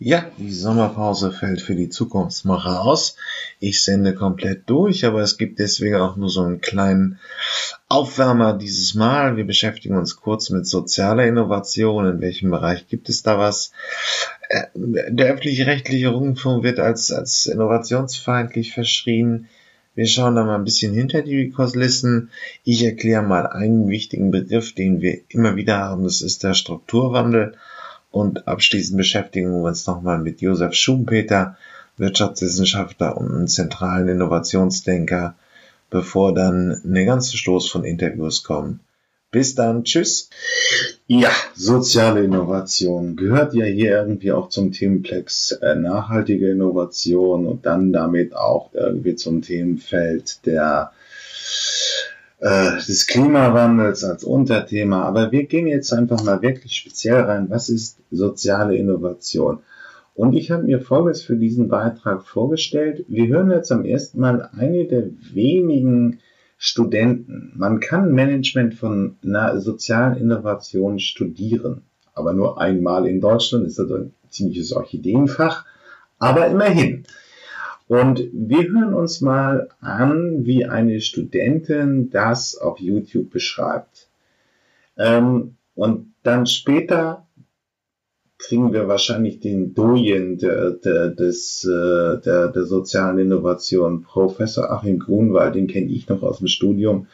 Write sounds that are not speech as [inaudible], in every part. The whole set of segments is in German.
Ja, die Sommerpause fällt für die Zukunftsmacher aus. Ich sende komplett durch, aber es gibt deswegen auch nur so einen kleinen Aufwärmer dieses Mal. Wir beschäftigen uns kurz mit sozialer Innovation. In welchem Bereich gibt es da was? Äh, der öffentlich-rechtliche Rundfunk wird als, als innovationsfeindlich verschrien. Wir schauen da mal ein bisschen hinter die Kurslissen. Ich erkläre mal einen wichtigen Begriff, den wir immer wieder haben. Das ist der Strukturwandel. Und abschließend beschäftigen wir uns nochmal mit Josef Schumpeter, Wirtschaftswissenschaftler und einem zentralen Innovationsdenker, bevor dann eine ganze Stoß von Interviews kommen. Bis dann, tschüss. Ja, soziale Innovation gehört ja hier irgendwie auch zum Themenplex äh, nachhaltige Innovation und dann damit auch irgendwie zum Themenfeld der äh, des Klimawandels als Unterthema. Aber wir gehen jetzt einfach mal wirklich speziell rein. Was ist soziale Innovation? Und ich habe mir Folgendes für diesen Beitrag vorgestellt. Wir hören jetzt am ersten Mal eine der wenigen Studenten. Man kann Management von einer sozialen Innovation studieren, aber nur einmal in Deutschland ist das ein ziemliches Orchideenfach. Aber immerhin. Und wir hören uns mal an, wie eine Studentin das auf YouTube beschreibt. Ähm, und dann später kriegen wir wahrscheinlich den Doyen der, der, des, äh, der, der sozialen Innovation, Professor Achim Grunwald, den kenne ich noch aus dem Studium,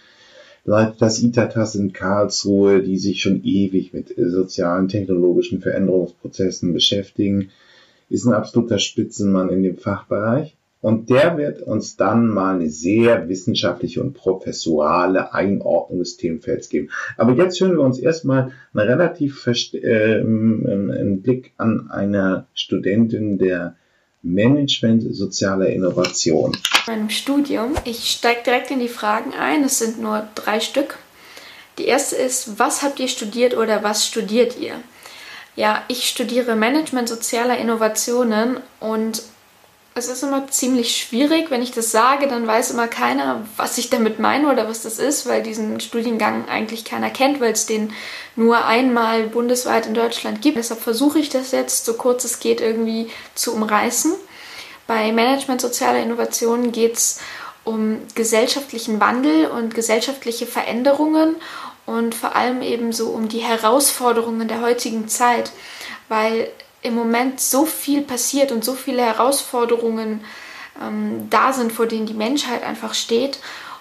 leitet das ITATAS in Karlsruhe, die sich schon ewig mit sozialen, technologischen Veränderungsprozessen beschäftigen, ist ein absoluter Spitzenmann in dem Fachbereich. Und der wird uns dann mal eine sehr wissenschaftliche und professorale Einordnung des Themenfelds geben. Aber jetzt hören wir uns erstmal einen relativ äh, einen Blick an einer Studentin der Management sozialer Innovation. In meinem Studium, ich steige direkt in die Fragen ein. Es sind nur drei Stück. Die erste ist, was habt ihr studiert oder was studiert ihr? Ja, ich studiere Management sozialer Innovationen und es ist immer ziemlich schwierig, wenn ich das sage, dann weiß immer keiner, was ich damit meine oder was das ist, weil diesen Studiengang eigentlich keiner kennt, weil es den nur einmal bundesweit in Deutschland gibt. Deshalb versuche ich das jetzt, so kurz es geht, irgendwie zu umreißen. Bei Management sozialer Innovationen geht es um gesellschaftlichen Wandel und gesellschaftliche Veränderungen und vor allem eben so um die Herausforderungen der heutigen Zeit, weil im Moment so viel passiert und so viele Herausforderungen ähm, da sind, vor denen die Menschheit einfach steht.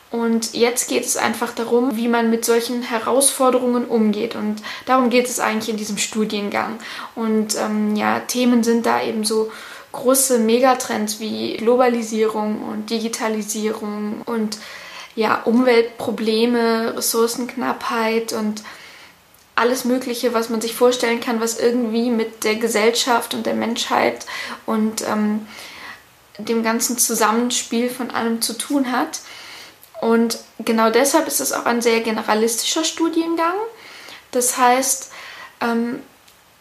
Und jetzt geht es einfach darum, wie man mit solchen Herausforderungen umgeht. Und darum geht es eigentlich in diesem Studiengang. Und ähm, ja, Themen sind da eben so große Megatrends wie Globalisierung und Digitalisierung und ja, Umweltprobleme, Ressourcenknappheit und alles Mögliche, was man sich vorstellen kann, was irgendwie mit der Gesellschaft und der Menschheit und ähm, dem ganzen Zusammenspiel von allem zu tun hat. Und genau deshalb ist es auch ein sehr generalistischer Studiengang. Das heißt, ähm,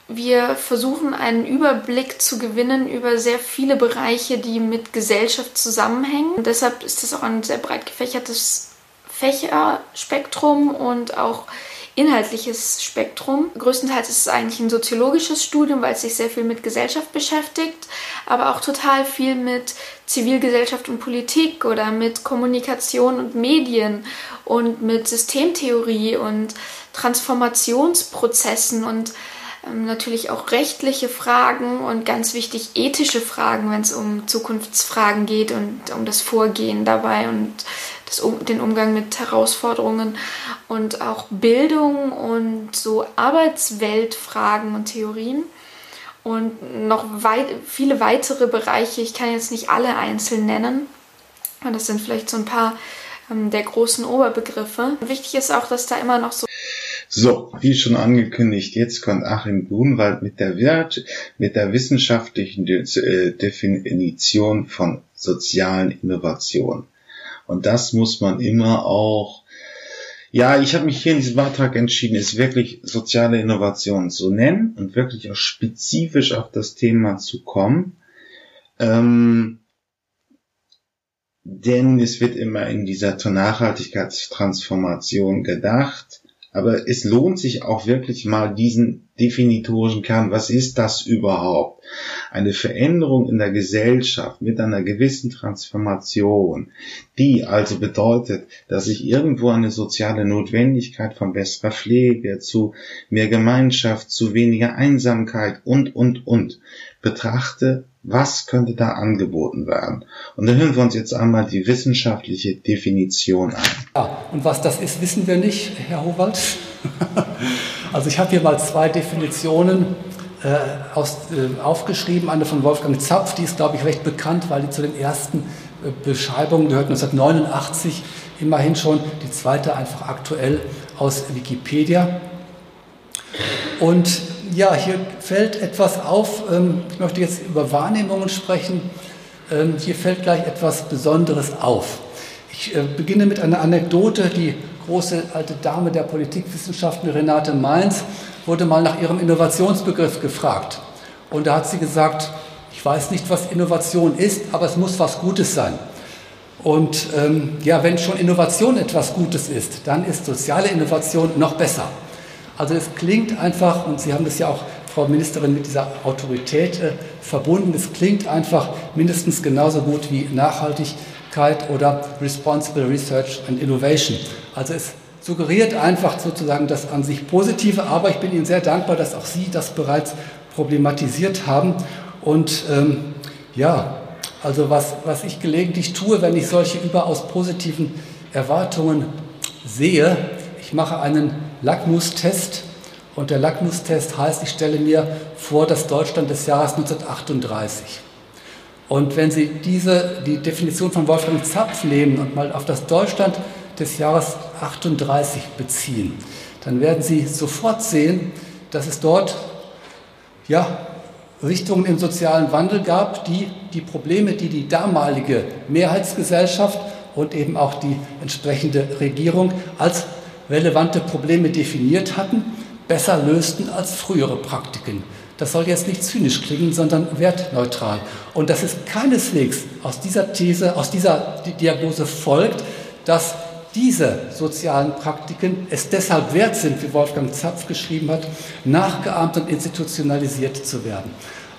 wir versuchen einen Überblick zu gewinnen über sehr viele Bereiche, die mit Gesellschaft zusammenhängen. Und deshalb ist es auch ein sehr breit gefächertes Fächerspektrum und auch inhaltliches Spektrum. Größtenteils ist es eigentlich ein soziologisches Studium, weil es sich sehr viel mit Gesellschaft beschäftigt, aber auch total viel mit Zivilgesellschaft und Politik oder mit Kommunikation und Medien und mit Systemtheorie und Transformationsprozessen und ähm, natürlich auch rechtliche Fragen und ganz wichtig ethische Fragen, wenn es um Zukunftsfragen geht und um das Vorgehen dabei und das, den Umgang mit Herausforderungen und auch Bildung und so Arbeitsweltfragen und Theorien und noch weit, viele weitere Bereiche. Ich kann jetzt nicht alle einzeln nennen. Das sind vielleicht so ein paar ähm, der großen Oberbegriffe. Wichtig ist auch, dass da immer noch so so, wie schon angekündigt, jetzt kommt Achim Grunwald mit der, Wert, mit der wissenschaftlichen äh, Definition von sozialen Innovationen. Und das muss man immer auch, ja, ich habe mich hier in diesem Beitrag entschieden, es wirklich soziale Innovation zu nennen und wirklich auch spezifisch auf das Thema zu kommen. Ähm, denn es wird immer in dieser Nachhaltigkeitstransformation gedacht aber es lohnt sich auch wirklich mal diesen definitorischen Kern, was ist das überhaupt? Eine Veränderung in der Gesellschaft mit einer gewissen Transformation, die also bedeutet, dass ich irgendwo eine soziale Notwendigkeit von besserer Pflege zu mehr Gemeinschaft, zu weniger Einsamkeit und, und, und betrachte, was könnte da angeboten werden? Und dann hören wir uns jetzt einmal die wissenschaftliche Definition an. Ja, und was das ist, wissen wir nicht, Herr Howald. [laughs] also ich habe hier mal zwei Definitionen äh, aus, äh, aufgeschrieben. Eine von Wolfgang Zapf, die ist, glaube ich, recht bekannt, weil die zu den ersten äh, Beschreibungen gehört, 1989 immerhin schon. Die zweite einfach aktuell aus Wikipedia. Und ja, hier fällt etwas auf. Ähm, ich möchte jetzt über Wahrnehmungen sprechen. Ähm, hier fällt gleich etwas Besonderes auf. Ich äh, beginne mit einer Anekdote. Die große alte Dame der Politikwissenschaften, Renate Mainz, wurde mal nach ihrem Innovationsbegriff gefragt. Und da hat sie gesagt, ich weiß nicht, was Innovation ist, aber es muss was Gutes sein. Und ähm, ja, wenn schon Innovation etwas Gutes ist, dann ist soziale Innovation noch besser. Also es klingt einfach, und Sie haben das ja auch, Frau Ministerin, mit dieser Autorität äh, verbunden, es klingt einfach mindestens genauso gut wie Nachhaltigkeit oder Responsible Research and Innovation. Also es suggeriert einfach sozusagen das an sich Positive, aber ich bin Ihnen sehr dankbar, dass auch Sie das bereits problematisiert haben. Und ähm, ja, also was, was ich gelegentlich tue, wenn ich solche überaus positiven Erwartungen sehe, ich mache einen Lackmustest. Und der Lackmustest heißt, ich stelle mir vor das Deutschland des Jahres 1938. Und wenn Sie diese, die Definition von Wolfgang Zapf nehmen und mal auf das Deutschland des Jahres 38 beziehen, dann werden Sie sofort sehen, dass es dort ja, Richtungen im sozialen Wandel gab, die die Probleme, die die damalige Mehrheitsgesellschaft und eben auch die entsprechende Regierung als relevante Probleme definiert hatten, besser lösten als frühere Praktiken. Das soll jetzt nicht zynisch klingen, sondern wertneutral. Und das ist keineswegs aus dieser These, aus dieser Diagnose folgt, dass diese sozialen Praktiken es deshalb wert sind, wie Wolfgang Zapf geschrieben hat, nachgeahmt und institutionalisiert zu werden.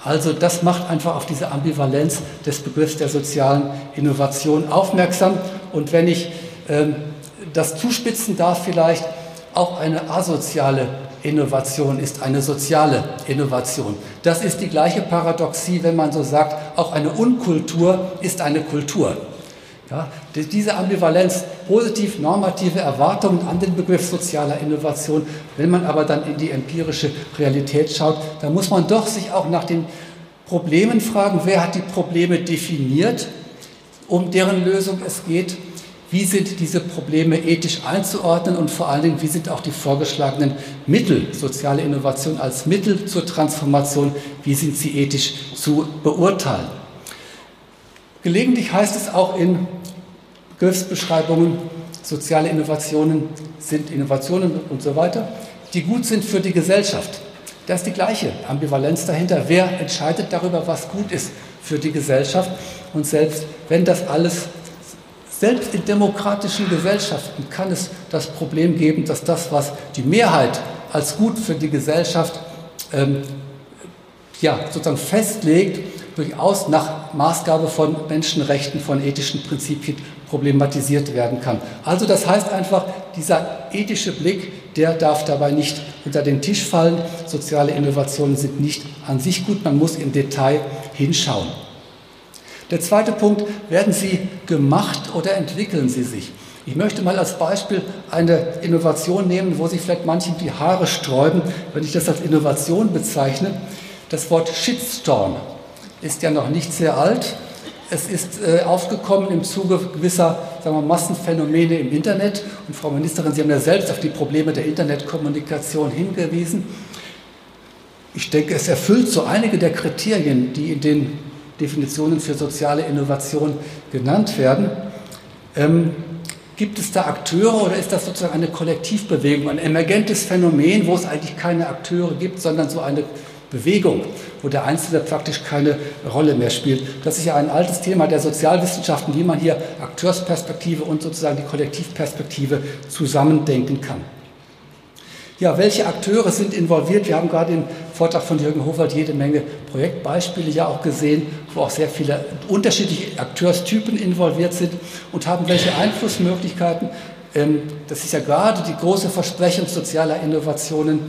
Also das macht einfach auf diese Ambivalenz des Begriffs der sozialen Innovation aufmerksam. Und wenn ich ähm, das zuspitzen darf vielleicht, auch eine asoziale Innovation ist eine soziale Innovation. Das ist die gleiche Paradoxie, wenn man so sagt, auch eine Unkultur ist eine Kultur. Ja, diese Ambivalenz, positiv normative Erwartungen an den Begriff sozialer Innovation, wenn man aber dann in die empirische Realität schaut, dann muss man doch sich auch nach den Problemen fragen, wer hat die Probleme definiert, um deren Lösung es geht wie sind diese Probleme ethisch einzuordnen und vor allen Dingen, wie sind auch die vorgeschlagenen Mittel, soziale Innovation als Mittel zur Transformation, wie sind sie ethisch zu beurteilen. Gelegentlich heißt es auch in Begriffsbeschreibungen, soziale Innovationen sind Innovationen und so weiter, die gut sind für die Gesellschaft. Da ist die gleiche Ambivalenz dahinter. Wer entscheidet darüber, was gut ist für die Gesellschaft? Und selbst wenn das alles selbst in demokratischen Gesellschaften kann es das Problem geben, dass das, was die Mehrheit als gut für die Gesellschaft ähm, ja, sozusagen festlegt, durchaus nach Maßgabe von Menschenrechten, von ethischen Prinzipien problematisiert werden kann. Also das heißt einfach, dieser ethische Blick, der darf dabei nicht unter den Tisch fallen. Soziale Innovationen sind nicht an sich gut, man muss im Detail hinschauen. Der zweite Punkt, werden sie gemacht oder entwickeln sie sich? Ich möchte mal als Beispiel eine Innovation nehmen, wo sich vielleicht manchen die Haare sträuben, wenn ich das als Innovation bezeichne. Das Wort Shitstorm ist ja noch nicht sehr alt. Es ist äh, aufgekommen im Zuge gewisser sagen wir, Massenphänomene im Internet. Und Frau Ministerin, Sie haben ja selbst auf die Probleme der Internetkommunikation hingewiesen. Ich denke, es erfüllt so einige der Kriterien, die in den Definitionen für soziale Innovation genannt werden. Ähm, gibt es da Akteure oder ist das sozusagen eine Kollektivbewegung, ein emergentes Phänomen, wo es eigentlich keine Akteure gibt, sondern so eine Bewegung, wo der Einzelne praktisch keine Rolle mehr spielt. Das ist ja ein altes Thema der Sozialwissenschaften, wie man hier Akteursperspektive und sozusagen die Kollektivperspektive zusammendenken kann. Ja, welche Akteure sind involviert? Wir haben gerade im Vortrag von Jürgen Hofert jede Menge Projektbeispiele ja auch gesehen, wo auch sehr viele unterschiedliche Akteurstypen involviert sind und haben welche Einflussmöglichkeiten. Ähm, das ist ja gerade die große Versprechung sozialer Innovationen,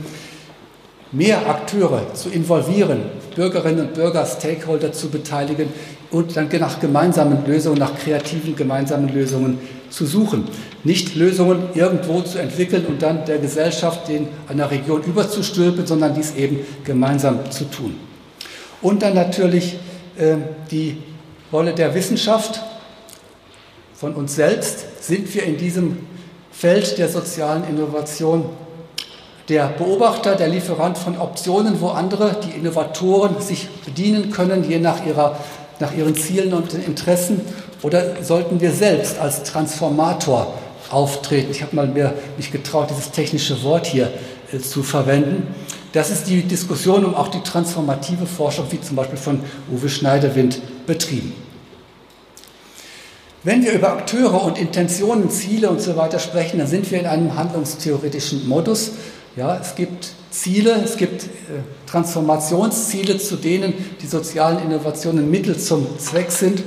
mehr Akteure zu involvieren, Bürgerinnen und Bürger, Stakeholder zu beteiligen und dann nach gemeinsamen Lösungen, nach kreativen gemeinsamen Lösungen zu suchen. Nicht Lösungen irgendwo zu entwickeln und dann der Gesellschaft, den einer Region überzustülpen, sondern dies eben gemeinsam zu tun. Und dann natürlich äh, die Rolle der Wissenschaft. Von uns selbst sind wir in diesem Feld der sozialen Innovation der Beobachter, der Lieferant von Optionen, wo andere, die Innovatoren, sich bedienen können, je nach, ihrer, nach ihren Zielen und Interessen? Oder sollten wir selbst als Transformator auftreten? Ich habe mal mir nicht getraut, dieses technische Wort hier äh, zu verwenden. Das ist die Diskussion um auch die transformative Forschung, wie zum Beispiel von Uwe Schneiderwind betrieben. Wenn wir über Akteure und Intentionen, Ziele und so weiter sprechen, dann sind wir in einem handlungstheoretischen Modus. Ja, es gibt Ziele, es gibt äh, Transformationsziele, zu denen die sozialen Innovationen Mittel zum Zweck sind.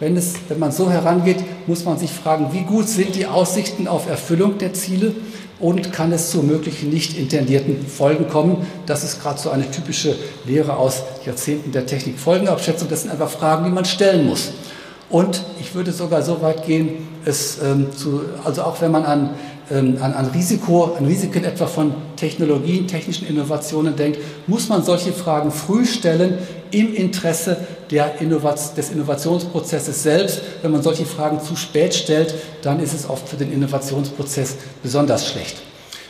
Wenn, es, wenn man so herangeht, muss man sich fragen, wie gut sind die Aussichten auf Erfüllung der Ziele und kann es zu möglichen nicht intendierten Folgen kommen. Das ist gerade so eine typische Lehre aus Jahrzehnten der Technikfolgenabschätzung. Das sind einfach Fragen, die man stellen muss. Und ich würde sogar so weit gehen, es ähm, zu, also auch wenn man an an, an, Risiko, an Risiken etwa von Technologien, technischen Innovationen denkt, muss man solche Fragen früh stellen im Interesse Innovat des Innovationsprozesses selbst. Wenn man solche Fragen zu spät stellt, dann ist es oft für den Innovationsprozess besonders schlecht.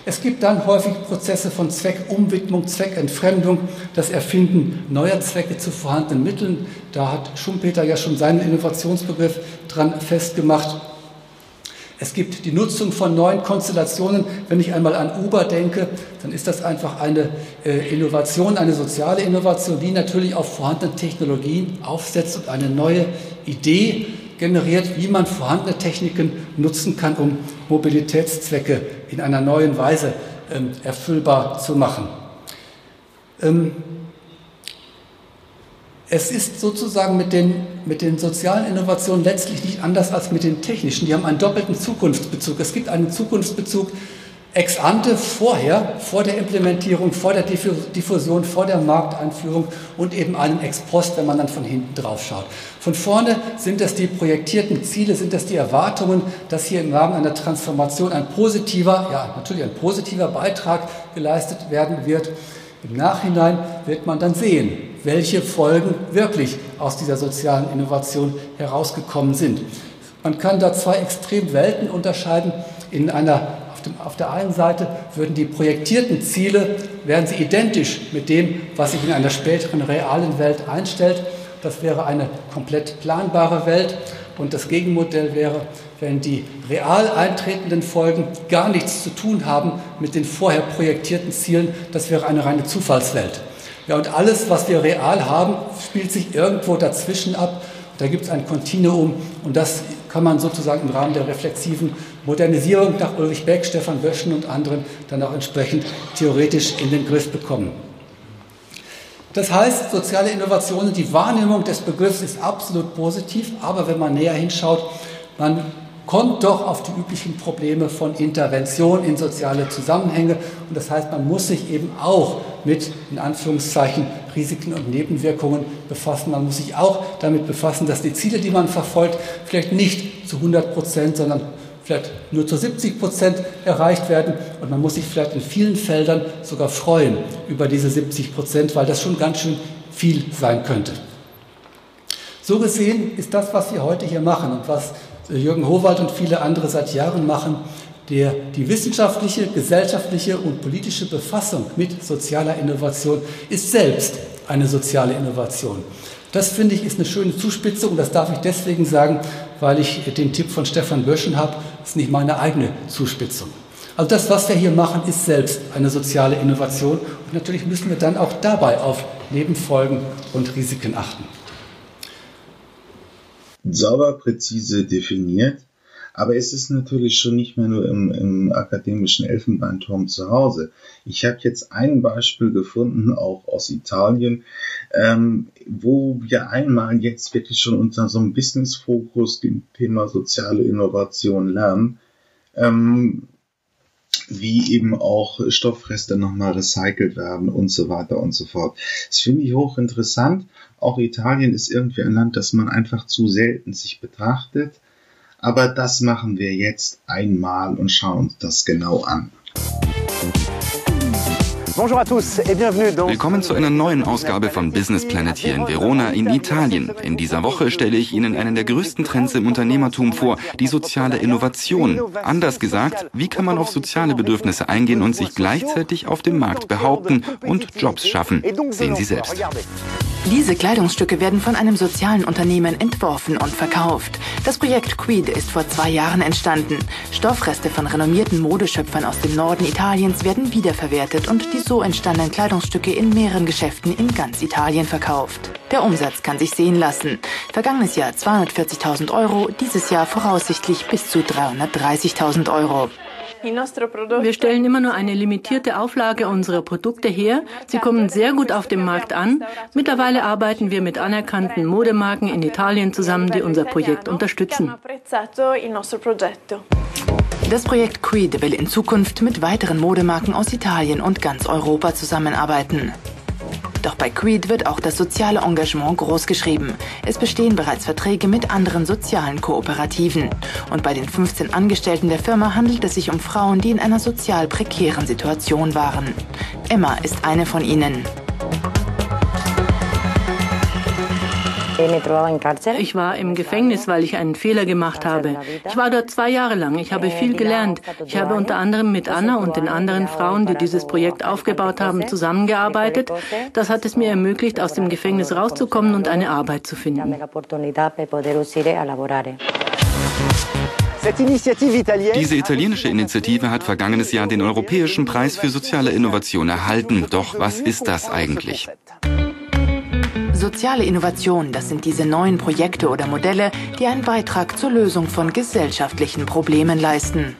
Es gibt dann häufig Prozesse von Zweckumwidmung, Zweckentfremdung, das Erfinden neuer Zwecke zu vorhandenen Mitteln. Da hat Schumpeter ja schon seinen Innovationsbegriff dran festgemacht. Es gibt die Nutzung von neuen Konstellationen. Wenn ich einmal an Uber denke, dann ist das einfach eine äh, Innovation, eine soziale Innovation, die natürlich auf vorhandene Technologien aufsetzt und eine neue Idee generiert, wie man vorhandene Techniken nutzen kann, um Mobilitätszwecke in einer neuen Weise ähm, erfüllbar zu machen. Es ist sozusagen mit den, mit den sozialen Innovationen letztlich nicht anders als mit den technischen. Die haben einen doppelten Zukunftsbezug. Es gibt einen Zukunftsbezug ex ante vorher, vor der Implementierung, vor der Diffusion, vor der Markteinführung und eben einen ex post, wenn man dann von hinten drauf schaut. Von vorne sind das die projektierten Ziele, sind das die Erwartungen, dass hier im Rahmen einer Transformation ein positiver, ja natürlich ein positiver Beitrag geleistet werden wird. Im Nachhinein wird man dann sehen, welche Folgen wirklich aus dieser sozialen Innovation herausgekommen sind. Man kann da zwei Extremwelten unterscheiden. In einer, auf, dem, auf der einen Seite würden die projektierten Ziele, wären sie identisch mit dem, was sich in einer späteren realen Welt einstellt. Das wäre eine komplett planbare Welt. Und das Gegenmodell wäre, wenn die real eintretenden Folgen gar nichts zu tun haben mit den vorher projektierten Zielen, das wäre eine reine Zufallswelt. Ja, und alles, was wir real haben, spielt sich irgendwo dazwischen ab. Da gibt es ein Kontinuum und das kann man sozusagen im Rahmen der reflexiven Modernisierung nach Ulrich Beck, Stefan Böschen und anderen dann auch entsprechend theoretisch in den Griff bekommen. Das heißt, soziale Innovationen, die Wahrnehmung des Begriffs ist absolut positiv, aber wenn man näher hinschaut, man kommt doch auf die üblichen Probleme von Intervention in soziale Zusammenhänge. Und das heißt, man muss sich eben auch mit, in Anführungszeichen, Risiken und Nebenwirkungen befassen. Man muss sich auch damit befassen, dass die Ziele, die man verfolgt, vielleicht nicht zu 100 Prozent, sondern vielleicht nur zu 70 Prozent erreicht werden. Und man muss sich vielleicht in vielen Feldern sogar freuen über diese 70 Prozent, weil das schon ganz schön viel sein könnte. So gesehen ist das, was wir heute hier machen und was Jürgen Howald und viele andere seit Jahren machen, der, die wissenschaftliche, gesellschaftliche und politische Befassung mit sozialer Innovation ist selbst eine soziale Innovation. Das finde ich ist eine schöne Zuspitzung und das darf ich deswegen sagen, weil ich den Tipp von Stefan Böschen habe, ist nicht meine eigene Zuspitzung. Also das, was wir hier machen, ist selbst eine soziale Innovation und natürlich müssen wir dann auch dabei auf Nebenfolgen und Risiken achten. Sauber, präzise definiert. Aber es ist natürlich schon nicht mehr nur im, im akademischen Elfenbeinturm zu Hause. Ich habe jetzt ein Beispiel gefunden, auch aus Italien, ähm, wo wir einmal jetzt wirklich schon unter so einem Business-Fokus dem Thema soziale Innovation lernen. Ähm, wie eben auch Stoffreste nochmal recycelt werden und so weiter und so fort. Das finde ich hochinteressant. Auch Italien ist irgendwie ein Land, das man einfach zu selten sich betrachtet. Aber das machen wir jetzt einmal und schauen uns das genau an. Willkommen zu einer neuen Ausgabe von Business Planet hier in Verona in Italien. In dieser Woche stelle ich Ihnen einen der größten Trends im Unternehmertum vor, die soziale Innovation. Anders gesagt, wie kann man auf soziale Bedürfnisse eingehen und sich gleichzeitig auf dem Markt behaupten und Jobs schaffen? Sehen Sie selbst. Diese Kleidungsstücke werden von einem sozialen Unternehmen entworfen und verkauft. Das Projekt Creed ist vor zwei Jahren entstanden. Stoffreste von renommierten Modeschöpfern aus dem Norden Italiens werden wiederverwertet und die so entstandenen Kleidungsstücke in mehreren Geschäften in ganz Italien verkauft. Der Umsatz kann sich sehen lassen. Vergangenes Jahr 240.000 Euro, dieses Jahr voraussichtlich bis zu 330.000 Euro. Wir stellen immer nur eine limitierte Auflage unserer Produkte her. Sie kommen sehr gut auf dem Markt an. Mittlerweile arbeiten wir mit anerkannten Modemarken in Italien zusammen, die unser Projekt unterstützen. Das Projekt Creed will in Zukunft mit weiteren Modemarken aus Italien und ganz Europa zusammenarbeiten. Doch bei Creed wird auch das soziale Engagement großgeschrieben. Es bestehen bereits Verträge mit anderen sozialen Kooperativen. Und bei den 15 Angestellten der Firma handelt es sich um Frauen, die in einer sozial prekären Situation waren. Emma ist eine von ihnen. Ich war im Gefängnis, weil ich einen Fehler gemacht habe. Ich war dort zwei Jahre lang. Ich habe viel gelernt. Ich habe unter anderem mit Anna und den anderen Frauen, die dieses Projekt aufgebaut haben, zusammengearbeitet. Das hat es mir ermöglicht, aus dem Gefängnis rauszukommen und eine Arbeit zu finden. Diese italienische Initiative hat vergangenes Jahr den Europäischen Preis für soziale Innovation erhalten. Doch was ist das eigentlich? Soziale Innovation, das sind diese neuen Projekte oder Modelle, die einen Beitrag zur Lösung von gesellschaftlichen Problemen leisten.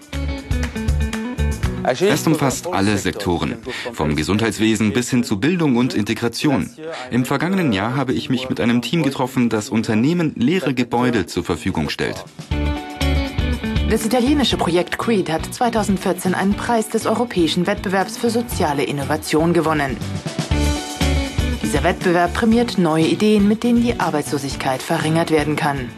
Es umfasst alle Sektoren, vom Gesundheitswesen bis hin zu Bildung und Integration. Im vergangenen Jahr habe ich mich mit einem Team getroffen, das Unternehmen leere Gebäude zur Verfügung stellt. Das italienische Projekt Creed hat 2014 einen Preis des Europäischen Wettbewerbs für soziale Innovation gewonnen. Dieser Wettbewerb prämiert neue Ideen, mit denen die Arbeitslosigkeit verringert werden kann.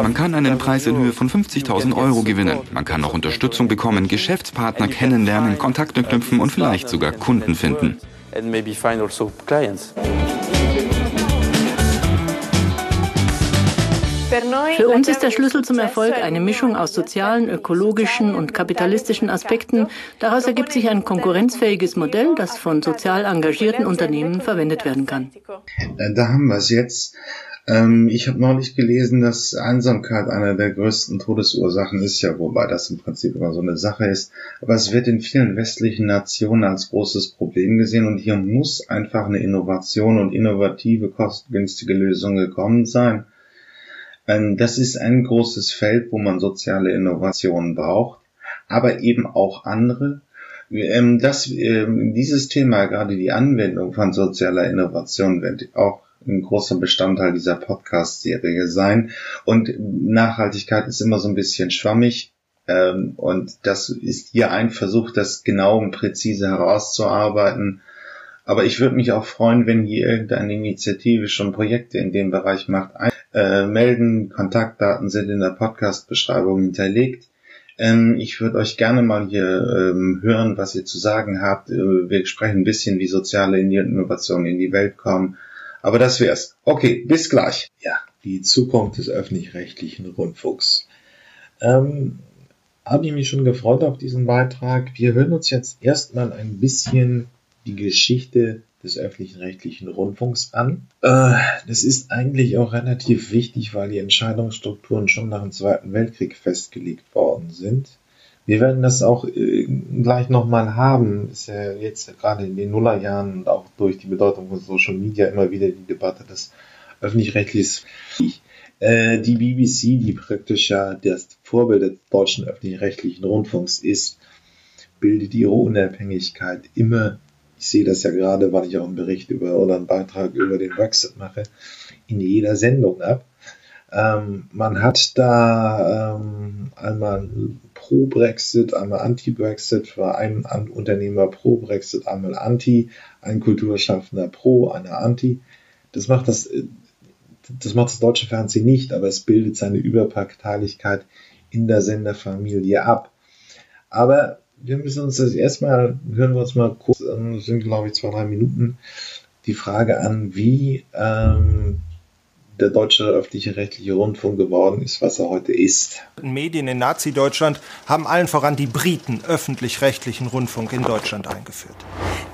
Man kann einen Preis in Höhe von 50.000 Euro gewinnen. Man kann auch Unterstützung bekommen, Geschäftspartner kennenlernen, Kontakte knüpfen und vielleicht sogar Kunden finden. Für uns ist der Schlüssel zum Erfolg eine Mischung aus sozialen, ökologischen und kapitalistischen Aspekten. Daraus ergibt sich ein konkurrenzfähiges Modell, das von sozial engagierten Unternehmen verwendet werden kann. Da haben wir es jetzt. Ähm, ich habe neulich gelesen, dass Einsamkeit einer der größten Todesursachen ist, ja, wobei das im Prinzip immer so eine Sache ist. Aber es wird in vielen westlichen Nationen als großes Problem gesehen und hier muss einfach eine Innovation und innovative, kostengünstige Lösung gekommen sein. Ähm, das ist ein großes Feld, wo man soziale Innovationen braucht, aber eben auch andere. Ähm, das, ähm, dieses Thema, gerade die Anwendung von sozialer Innovation, wird auch ein großer Bestandteil dieser Podcast-Serie sein. Und Nachhaltigkeit ist immer so ein bisschen schwammig. Und das ist hier ein Versuch, das genau und präzise herauszuarbeiten. Aber ich würde mich auch freuen, wenn hier irgendeine Initiative schon Projekte in dem Bereich macht äh, melden. Kontaktdaten sind in der Podcast-Beschreibung hinterlegt. Ähm, ich würde euch gerne mal hier ähm, hören, was ihr zu sagen habt. Äh, wir sprechen ein bisschen, wie soziale Innovationen in die Welt kommen. Aber das wär's. Okay, bis gleich. Ja, die Zukunft des öffentlich-rechtlichen Rundfunks. Ähm, habe ich mich schon gefreut auf diesen Beitrag. Wir hören uns jetzt erstmal ein bisschen die Geschichte des öffentlich-rechtlichen Rundfunks an. Äh, das ist eigentlich auch relativ wichtig, weil die Entscheidungsstrukturen schon nach dem Zweiten Weltkrieg festgelegt worden sind. Wir werden das auch äh, gleich nochmal haben. Ist ja jetzt gerade in den Nullerjahren und auch durch die Bedeutung von Social Media immer wieder die Debatte des öffentlich-rechtlichen. Äh, die BBC, die praktisch ja das Vorbild des deutschen öffentlich-rechtlichen Rundfunks ist, bildet ihre Unabhängigkeit immer, ich sehe das ja gerade, weil ich auch einen Bericht über oder einen Beitrag über den Brexit mache, in jeder Sendung ab. Ähm, man hat da ähm, einmal pro-Brexit, einmal anti-Brexit, war ein Unternehmer pro-Brexit, einmal anti, ein Kulturschaffender pro, einer anti. Das macht das, das macht das deutsche Fernsehen nicht, aber es bildet seine Überparteilichkeit in der Senderfamilie ab. Aber wir müssen uns das erstmal, hören wir uns mal kurz, sind glaube ich zwei, drei Minuten, die Frage an, wie ähm, der deutsche öffentliche rechtliche Rundfunk geworden ist, was er heute ist. Medien in Nazi-Deutschland haben allen voran die Briten öffentlich-rechtlichen Rundfunk in Deutschland eingeführt.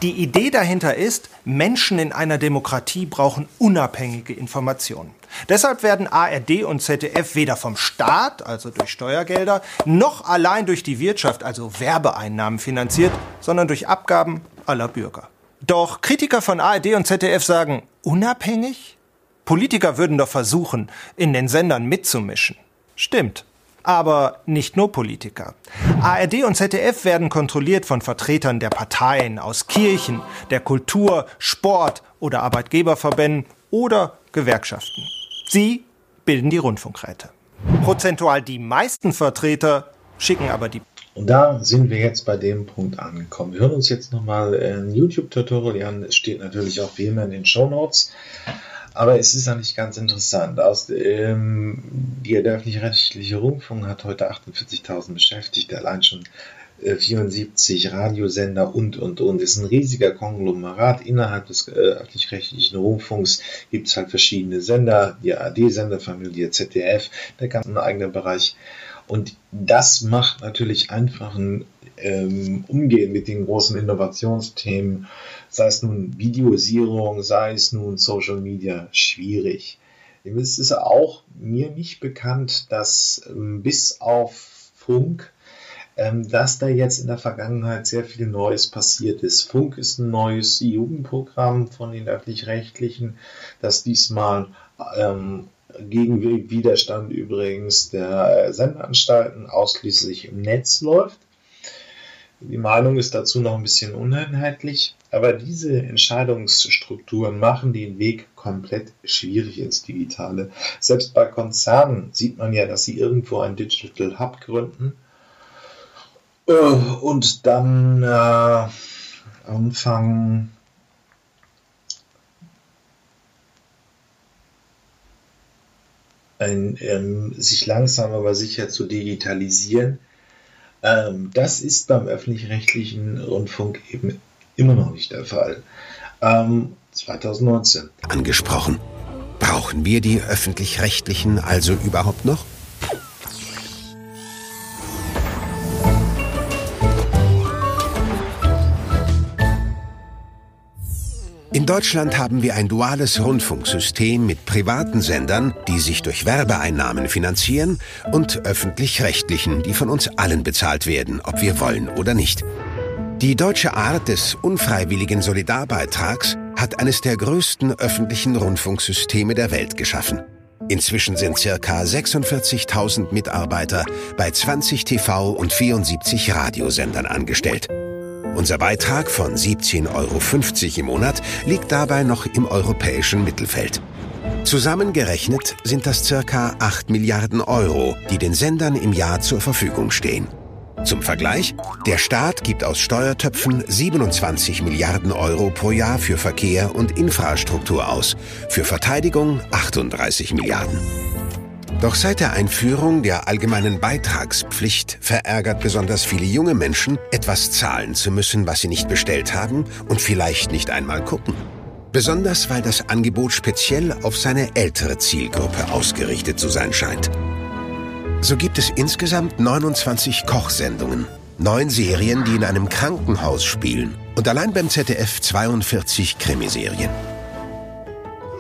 Die Idee dahinter ist, Menschen in einer Demokratie brauchen unabhängige Informationen. Deshalb werden ARD und ZDF weder vom Staat, also durch Steuergelder, noch allein durch die Wirtschaft, also Werbeeinnahmen finanziert, sondern durch Abgaben aller Bürger. Doch Kritiker von ARD und ZDF sagen, unabhängig? Politiker würden doch versuchen, in den Sendern mitzumischen. Stimmt. Aber nicht nur Politiker. ARD und ZDF werden kontrolliert von Vertretern der Parteien aus Kirchen, der Kultur, Sport oder Arbeitgeberverbänden oder Gewerkschaften. Sie bilden die Rundfunkräte. Prozentual die meisten Vertreter schicken aber die. Und da sind wir jetzt bei dem Punkt angekommen. Wir hören uns jetzt nochmal ein YouTube-Tutorial an. Es steht natürlich auch wie immer in den Show Notes. Aber es ist eigentlich ganz interessant. Aus, ähm, der öffentlich-rechtliche Rundfunk hat heute 48.000 Beschäftigte, allein schon äh, 74 Radiosender und, und, und. Es ist ein riesiger Konglomerat. Innerhalb des äh, öffentlich-rechtlichen Rundfunks gibt es halt verschiedene Sender, die ARD-Senderfamilie, ZDF, der ganze eigene Bereich. Und das macht natürlich einfach ein ähm, Umgehen mit den großen Innovationsthemen sei es nun Videosierung, sei es nun Social Media, schwierig. Es ist auch mir nicht bekannt, dass ähm, bis auf Funk, ähm, dass da jetzt in der Vergangenheit sehr viel Neues passiert ist. Funk ist ein neues Jugendprogramm von den öffentlich-rechtlichen, das diesmal ähm, gegen Widerstand übrigens der äh, Sendeanstalten ausschließlich im Netz läuft. Die Meinung ist dazu noch ein bisschen uneinheitlich, aber diese Entscheidungsstrukturen machen den Weg komplett schwierig ins Digitale. Selbst bei Konzernen sieht man ja, dass sie irgendwo ein Digital Hub gründen äh, und dann äh, anfangen, ein, ähm, sich langsam aber sicher zu digitalisieren ähm, das ist beim öffentlich-rechtlichen Rundfunk eben immer noch nicht der Fall. Ähm, 2019. Angesprochen. Brauchen wir die öffentlich-rechtlichen also überhaupt noch? In Deutschland haben wir ein duales Rundfunksystem mit privaten Sendern, die sich durch Werbeeinnahmen finanzieren, und öffentlich-rechtlichen, die von uns allen bezahlt werden, ob wir wollen oder nicht. Die deutsche Art des unfreiwilligen Solidarbeitrags hat eines der größten öffentlichen Rundfunksysteme der Welt geschaffen. Inzwischen sind circa 46.000 Mitarbeiter bei 20 TV- und 74 Radiosendern angestellt. Unser Beitrag von 17,50 Euro im Monat liegt dabei noch im europäischen Mittelfeld. Zusammengerechnet sind das circa 8 Milliarden Euro, die den Sendern im Jahr zur Verfügung stehen. Zum Vergleich, der Staat gibt aus Steuertöpfen 27 Milliarden Euro pro Jahr für Verkehr und Infrastruktur aus, für Verteidigung 38 Milliarden. Doch seit der Einführung der allgemeinen Beitragspflicht verärgert besonders viele junge Menschen, etwas zahlen zu müssen, was sie nicht bestellt haben und vielleicht nicht einmal gucken. Besonders weil das Angebot speziell auf seine ältere Zielgruppe ausgerichtet zu sein scheint. So gibt es insgesamt 29 Kochsendungen, neun Serien, die in einem Krankenhaus spielen und allein beim ZDF 42 Krimiserien.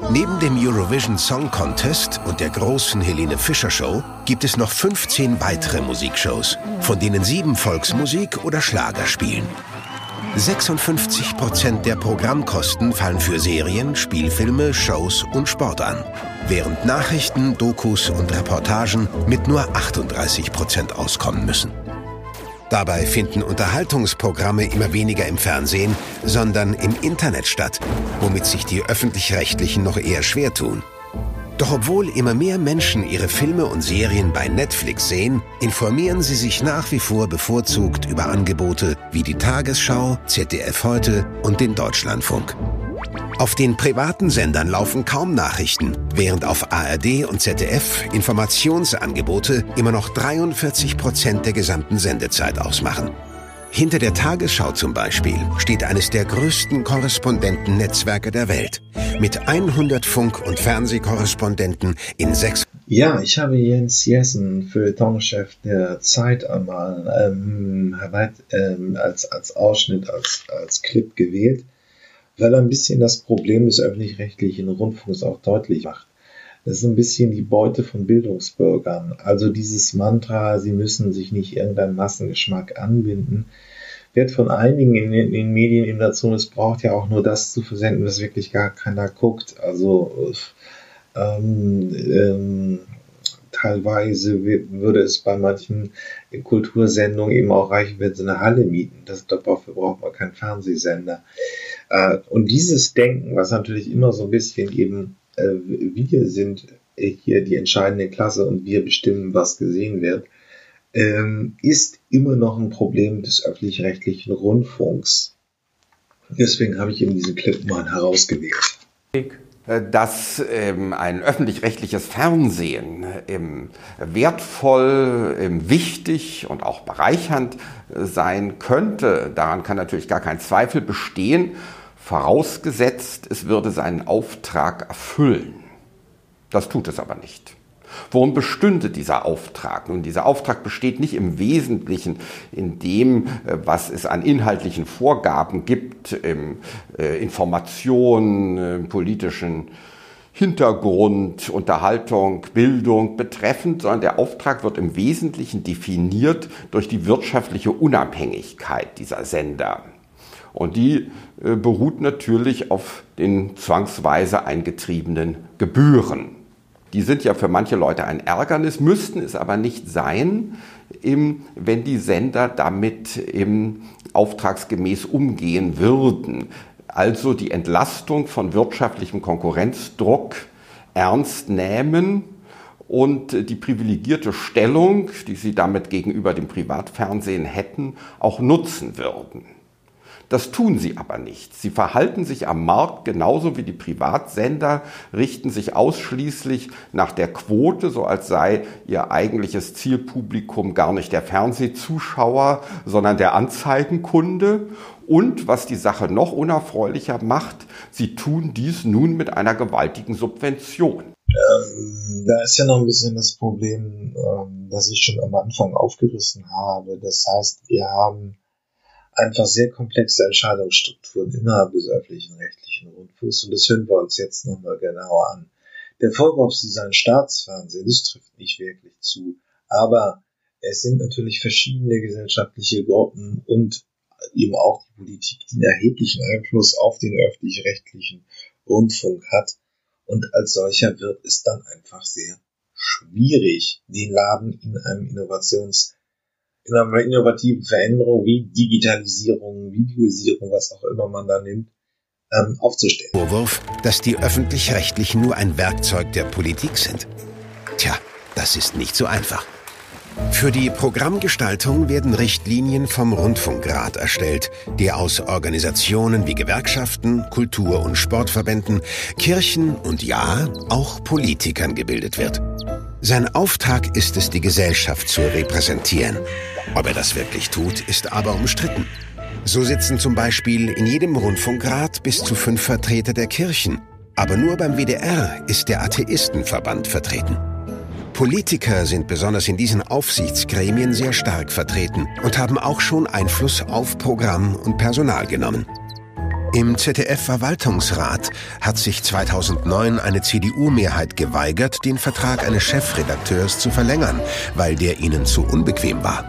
Neben dem Eurovision Song Contest und der großen Helene Fischer Show gibt es noch 15 weitere Musikshows, von denen sieben Volksmusik oder Schlager spielen. 56 Prozent der Programmkosten fallen für Serien, Spielfilme, Shows und Sport an. während Nachrichten, Dokus und Reportagen mit nur 38 Prozent auskommen müssen. Dabei finden Unterhaltungsprogramme immer weniger im Fernsehen, sondern im Internet statt, womit sich die öffentlich-rechtlichen noch eher schwer tun. Doch obwohl immer mehr Menschen ihre Filme und Serien bei Netflix sehen, informieren sie sich nach wie vor bevorzugt über Angebote wie die Tagesschau, ZDF heute und den Deutschlandfunk. Auf den privaten Sendern laufen kaum Nachrichten, während auf ARD und ZDF Informationsangebote immer noch 43 Prozent der gesamten Sendezeit ausmachen. Hinter der Tagesschau zum Beispiel steht eines der größten Korrespondentennetzwerke der Welt. Mit 100 Funk- und Fernsehkorrespondenten in sechs... Ja, ich habe Jens Jessen, Feuilletonchef der Zeit, einmal ähm, ähm, als, als Ausschnitt, als, als Clip gewählt weil er ein bisschen das Problem des öffentlich-rechtlichen Rundfunks auch deutlich macht. Das ist ein bisschen die Beute von Bildungsbürgern. Also dieses Mantra, sie müssen sich nicht irgendeinem Massengeschmack anbinden, wird von einigen in, den Medien eben dazu missbraucht, ja auch nur das zu versenden, was wirklich gar keiner guckt. Also ähm, ähm, teilweise würde es bei manchen Kultursendungen eben auch reichen, wenn sie eine Halle mieten. Das, dafür braucht man keinen Fernsehsender. Äh, und dieses Denken, was natürlich immer so ein bisschen eben, äh, wir sind hier die entscheidende Klasse und wir bestimmen, was gesehen wird, ähm, ist immer noch ein Problem des öffentlich-rechtlichen Rundfunks. Deswegen habe ich eben diesen Clip mal herausgewählt. Äh, dass ähm, ein öffentlich-rechtliches Fernsehen ähm, wertvoll, ähm, wichtig und auch bereichernd äh, sein könnte. Daran kann natürlich gar kein Zweifel bestehen, vorausgesetzt, es würde seinen Auftrag erfüllen. Das tut es aber nicht. Worum bestünde dieser Auftrag? Nun, dieser Auftrag besteht nicht im Wesentlichen in dem, äh, was es an inhaltlichen Vorgaben gibt, im äh, Information, im politischen Hintergrund, Unterhaltung, Bildung betreffend, sondern der Auftrag wird im Wesentlichen definiert durch die wirtschaftliche Unabhängigkeit dieser Sender. Und die äh, beruht natürlich auf den zwangsweise eingetriebenen Gebühren. Die sind ja für manche Leute ein Ärgernis, müssten es aber nicht sein, wenn die Sender damit auftragsgemäß umgehen würden. Also die Entlastung von wirtschaftlichem Konkurrenzdruck ernst nehmen und die privilegierte Stellung, die sie damit gegenüber dem Privatfernsehen hätten, auch nutzen würden. Das tun sie aber nicht. Sie verhalten sich am Markt genauso wie die Privatsender, richten sich ausschließlich nach der Quote, so als sei ihr eigentliches Zielpublikum gar nicht der Fernsehzuschauer, sondern der Anzeigenkunde. Und was die Sache noch unerfreulicher macht, sie tun dies nun mit einer gewaltigen Subvention. Ähm, da ist ja noch ein bisschen das Problem, ähm, das ich schon am Anfang aufgerissen habe. Das heißt, wir haben einfach sehr komplexe Entscheidungsstrukturen innerhalb des öffentlichen rechtlichen Rundfunks und das hören wir uns jetzt nochmal genauer an. Der Vorwurf, sie seien Staatsfernsehen, das trifft nicht wirklich zu, aber es sind natürlich verschiedene gesellschaftliche Gruppen und eben auch die Politik, die einen erheblichen Einfluss auf den öffentlich-rechtlichen Rundfunk hat. Und als solcher wird es dann einfach sehr schwierig, den Laden in einem Innovations- in einer innovativen Veränderung wie Digitalisierung, Videoisierung, was auch immer man da nimmt, ähm, aufzustellen. Vorwurf, dass die öffentlich-rechtlichen nur ein Werkzeug der Politik sind. Tja, das ist nicht so einfach. Für die Programmgestaltung werden Richtlinien vom Rundfunkrat erstellt, der aus Organisationen wie Gewerkschaften, Kultur- und Sportverbänden, Kirchen und ja, auch Politikern gebildet wird. Sein Auftrag ist es, die Gesellschaft zu repräsentieren. Ob er das wirklich tut, ist aber umstritten. So sitzen zum Beispiel in jedem Rundfunkrat bis zu fünf Vertreter der Kirchen. Aber nur beim WDR ist der Atheistenverband vertreten. Politiker sind besonders in diesen Aufsichtsgremien sehr stark vertreten und haben auch schon Einfluss auf Programm und Personal genommen. Im ZDF-Verwaltungsrat hat sich 2009 eine CDU-Mehrheit geweigert, den Vertrag eines Chefredakteurs zu verlängern, weil der ihnen zu unbequem war.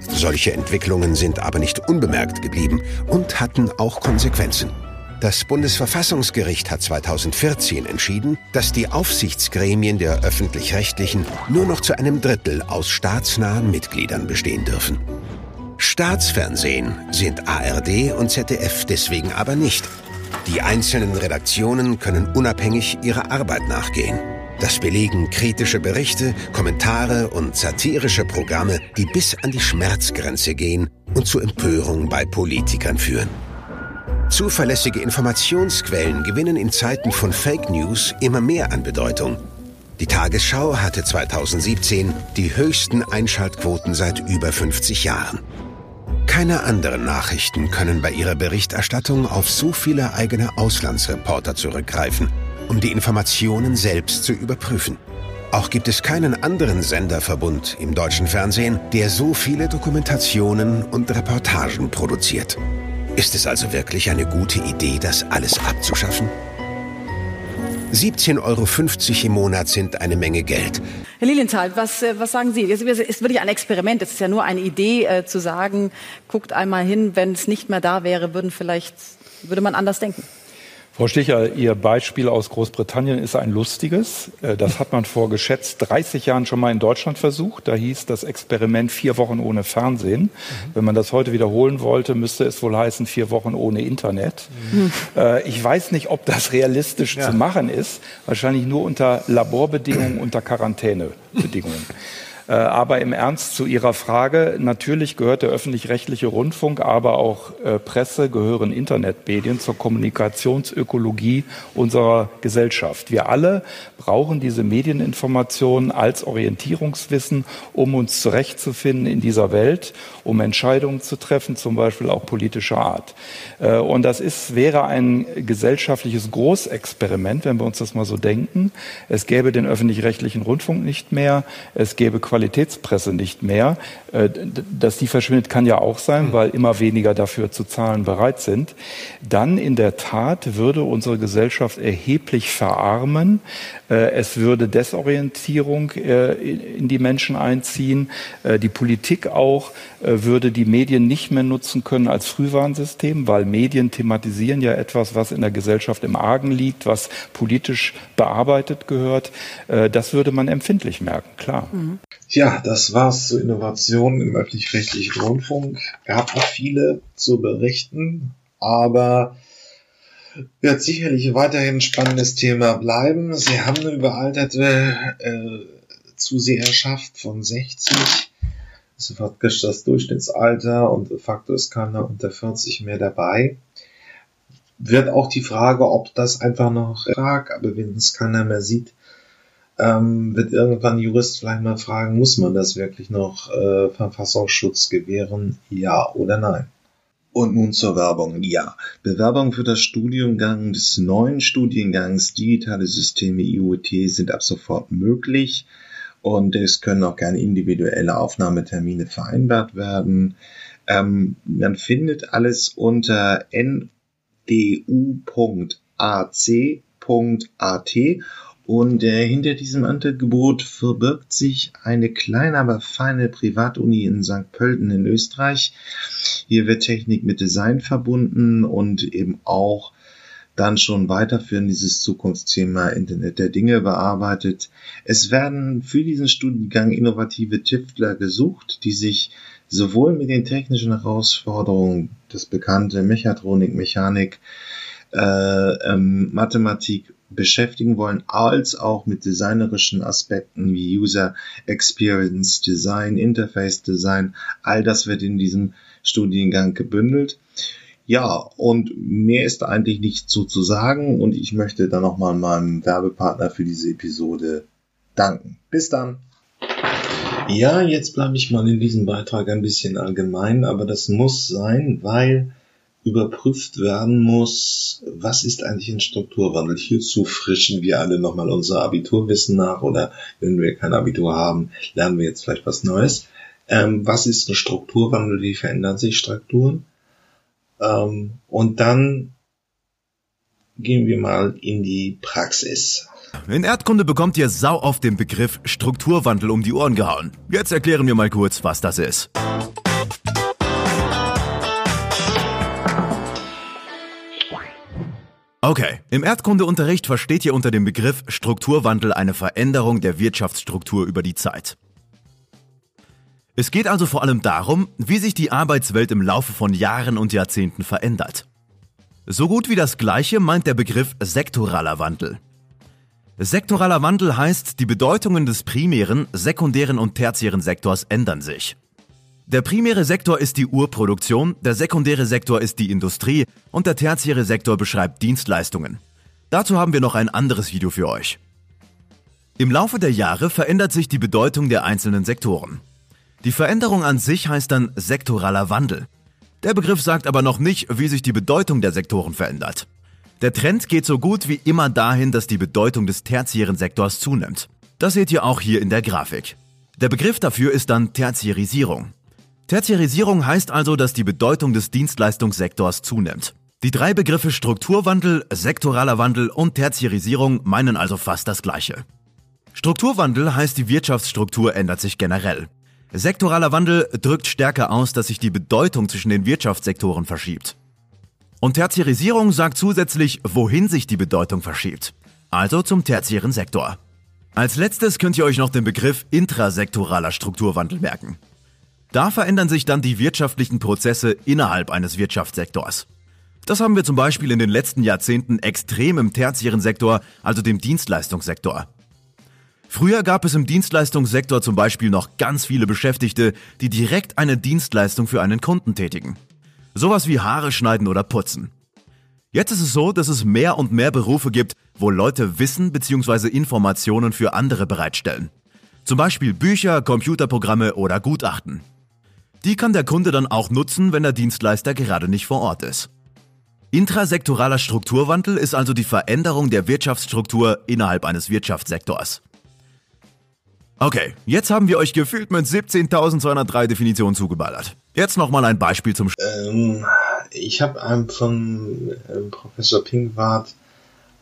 Solche Entwicklungen sind aber nicht unbemerkt geblieben und hatten auch Konsequenzen. Das Bundesverfassungsgericht hat 2014 entschieden, dass die Aufsichtsgremien der öffentlich-rechtlichen nur noch zu einem Drittel aus staatsnahen Mitgliedern bestehen dürfen. Staatsfernsehen sind ARD und ZDF deswegen aber nicht. Die einzelnen Redaktionen können unabhängig ihrer Arbeit nachgehen. Das belegen kritische Berichte, Kommentare und satirische Programme, die bis an die Schmerzgrenze gehen und zu Empörung bei Politikern führen. Zuverlässige Informationsquellen gewinnen in Zeiten von Fake News immer mehr an Bedeutung. Die Tagesschau hatte 2017 die höchsten Einschaltquoten seit über 50 Jahren. Keine anderen Nachrichten können bei ihrer Berichterstattung auf so viele eigene Auslandsreporter zurückgreifen, um die Informationen selbst zu überprüfen. Auch gibt es keinen anderen Senderverbund im deutschen Fernsehen, der so viele Dokumentationen und Reportagen produziert. Ist es also wirklich eine gute Idee, das alles abzuschaffen? 17,50 Euro im Monat sind eine Menge Geld. Herr Lilienthal, was, äh, was sagen Sie? Es ist wirklich ein Experiment. Es ist ja nur eine Idee äh, zu sagen, guckt einmal hin, wenn es nicht mehr da wäre, würden vielleicht, würde man anders denken. Frau Sticher, Ihr Beispiel aus Großbritannien ist ein lustiges. Äh, das hat man vor geschätzt 30 Jahren schon mal in Deutschland versucht. Da hieß das Experiment vier Wochen ohne Fernsehen. Mhm. Wenn man das heute wiederholen wollte, müsste es wohl heißen vier Wochen ohne Internet. Mhm. Ich weiß nicht, ob das realistisch ja. zu machen ist. Wahrscheinlich nur unter Laborbedingungen, unter Quarantänebedingungen. Äh, aber im Ernst zu Ihrer Frage, natürlich gehört der öffentlich-rechtliche Rundfunk, aber auch äh, Presse gehören Internetmedien zur Kommunikationsökologie unserer Gesellschaft. Wir alle brauchen diese Medieninformationen als Orientierungswissen, um uns zurechtzufinden in dieser Welt, um Entscheidungen zu treffen, zum Beispiel auch politischer Art. Äh, und das ist, wäre ein gesellschaftliches Großexperiment, wenn wir uns das mal so denken. Es gäbe den öffentlich-rechtlichen Rundfunk nicht mehr, es gäbe Qualität Qualitätspresse nicht mehr. Äh, dass die verschwindet, kann ja auch sein, hm. weil immer weniger dafür zu zahlen bereit sind. Dann in der Tat würde unsere Gesellschaft erheblich verarmen. Äh, es würde Desorientierung äh, in die Menschen einziehen. Die Politik auch würde die Medien nicht mehr nutzen können als Frühwarnsystem, weil Medien thematisieren ja etwas, was in der Gesellschaft im Argen liegt, was politisch bearbeitet gehört. Das würde man empfindlich merken, klar. Mhm. Ja, das war's zur Innovation im öffentlich-rechtlichen Rundfunk. Gab noch viele zu berichten, aber wird sicherlich weiterhin ein spannendes Thema bleiben. Sie haben eine überalterte äh, Zuseherschaft von 60. Das ist das Durchschnittsalter und de facto ist keiner unter 40 mehr dabei. Wird auch die Frage, ob das einfach noch fragt, aber wenn es keiner mehr sieht, ähm, wird irgendwann Jurist vielleicht mal fragen, muss man das wirklich noch äh, Verfassungsschutz gewähren? Ja oder nein? Und nun zur Werbung. Ja, Bewerbungen für das Studiengang des neuen Studiengangs Digitale Systeme IoT sind ab sofort möglich und es können auch gerne individuelle Aufnahmetermine vereinbart werden. Ähm, man findet alles unter ndu.ac.at und äh, hinter diesem Angebot verbirgt sich eine kleine, aber feine Privatuni in St. Pölten in Österreich. Hier wird Technik mit Design verbunden und eben auch dann schon weiterführen dieses Zukunftsthema Internet der Dinge bearbeitet. Es werden für diesen Studiengang innovative Tüftler gesucht, die sich sowohl mit den technischen Herausforderungen, das bekannte Mechatronik, Mechanik, äh, ähm, Mathematik beschäftigen wollen, als auch mit designerischen Aspekten wie User Experience Design, Interface Design. All das wird in diesem Studiengang gebündelt. Ja, und mehr ist eigentlich nicht so zu sagen und ich möchte dann nochmal meinem Werbepartner für diese Episode danken. Bis dann. Ja, jetzt bleibe ich mal in diesem Beitrag ein bisschen allgemein, aber das muss sein, weil überprüft werden muss, was ist eigentlich ein Strukturwandel. Hierzu frischen wir alle nochmal unser Abiturwissen nach oder wenn wir kein Abitur haben, lernen wir jetzt vielleicht was Neues. Ähm, was ist ein Strukturwandel? Wie verändern sich Strukturen? Ähm, und dann gehen wir mal in die Praxis. In Erdkunde bekommt ihr sau auf den Begriff Strukturwandel um die Ohren gehauen. Jetzt erklären wir mal kurz, was das ist. Okay, im Erdkundeunterricht versteht ihr unter dem Begriff Strukturwandel eine Veränderung der Wirtschaftsstruktur über die Zeit. Es geht also vor allem darum, wie sich die Arbeitswelt im Laufe von Jahren und Jahrzehnten verändert. So gut wie das Gleiche meint der Begriff sektoraler Wandel. Sektoraler Wandel heißt, die Bedeutungen des primären, sekundären und tertiären Sektors ändern sich. Der primäre Sektor ist die Urproduktion, der sekundäre Sektor ist die Industrie und der tertiäre Sektor beschreibt Dienstleistungen. Dazu haben wir noch ein anderes Video für euch. Im Laufe der Jahre verändert sich die Bedeutung der einzelnen Sektoren. Die Veränderung an sich heißt dann sektoraler Wandel. Der Begriff sagt aber noch nicht, wie sich die Bedeutung der Sektoren verändert. Der Trend geht so gut wie immer dahin, dass die Bedeutung des tertiären Sektors zunimmt. Das seht ihr auch hier in der Grafik. Der Begriff dafür ist dann Tertiarisierung. Tertiarisierung heißt also, dass die Bedeutung des Dienstleistungssektors zunimmt. Die drei Begriffe Strukturwandel, sektoraler Wandel und Tertiarisierung meinen also fast das gleiche. Strukturwandel heißt, die Wirtschaftsstruktur ändert sich generell. Sektoraler Wandel drückt stärker aus, dass sich die Bedeutung zwischen den Wirtschaftssektoren verschiebt. Und Tertiarisierung sagt zusätzlich, wohin sich die Bedeutung verschiebt. Also zum tertiären Sektor. Als letztes könnt ihr euch noch den Begriff intrasektoraler Strukturwandel merken. Da verändern sich dann die wirtschaftlichen Prozesse innerhalb eines Wirtschaftssektors. Das haben wir zum Beispiel in den letzten Jahrzehnten extrem im tertiären Sektor, also dem Dienstleistungssektor. Früher gab es im Dienstleistungssektor zum Beispiel noch ganz viele Beschäftigte, die direkt eine Dienstleistung für einen Kunden tätigen. Sowas wie Haare schneiden oder putzen. Jetzt ist es so, dass es mehr und mehr Berufe gibt, wo Leute Wissen bzw. Informationen für andere bereitstellen. Zum Beispiel Bücher, Computerprogramme oder Gutachten. Die kann der Kunde dann auch nutzen, wenn der Dienstleister gerade nicht vor Ort ist. Intrasektoraler Strukturwandel ist also die Veränderung der Wirtschaftsstruktur innerhalb eines Wirtschaftssektors. Okay, jetzt haben wir euch gefühlt mit 17.203 Definitionen zugeballert. Jetzt nochmal ein Beispiel zum... Sch ähm, ich habe einem von äh, Professor Pinkwart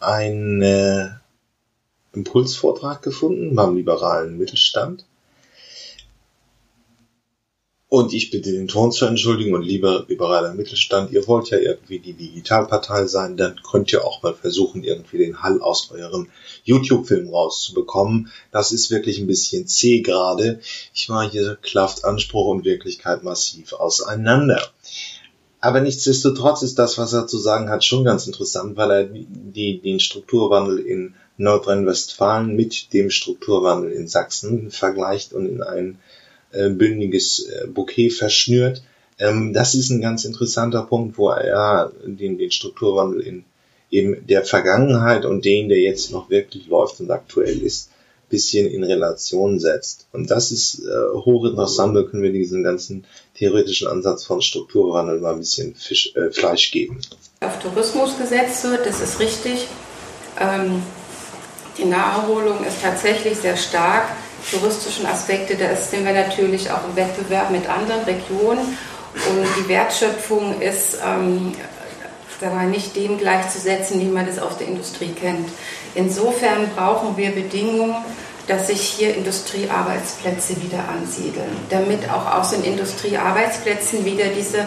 einen äh, Impulsvortrag gefunden beim liberalen Mittelstand. Und ich bitte den Ton zu entschuldigen und lieber liberaler Mittelstand, ihr wollt ja irgendwie die Digitalpartei sein, dann könnt ihr auch mal versuchen, irgendwie den Hall aus eurem YouTube-Film rauszubekommen. Das ist wirklich ein bisschen zäh gerade. Ich war hier klafft Anspruch und Wirklichkeit massiv auseinander. Aber nichtsdestotrotz ist das, was er zu sagen hat, schon ganz interessant, weil er die, den Strukturwandel in Nordrhein-Westfalen mit dem Strukturwandel in Sachsen vergleicht und in einen äh, bündiges äh, Bouquet verschnürt. Ähm, das ist ein ganz interessanter Punkt, wo er den, den Strukturwandel in eben der Vergangenheit und den, der jetzt noch wirklich läuft und aktuell ist, bisschen in Relation setzt. Und das ist äh, hochinteressant, da können wir diesen ganzen theoretischen Ansatz von Strukturwandel mal ein bisschen Fisch, äh, Fleisch geben. Auf Tourismus gesetzt wird, das ist richtig. Ähm, die Naherholung ist tatsächlich sehr stark touristischen Aspekte, da sind wir natürlich auch im Wettbewerb mit anderen Regionen und die Wertschöpfung ist ähm, wir, nicht dem gleichzusetzen, wie man das aus der Industrie kennt. Insofern brauchen wir Bedingungen, dass sich hier Industriearbeitsplätze wieder ansiedeln, damit auch aus den Industriearbeitsplätzen wieder diese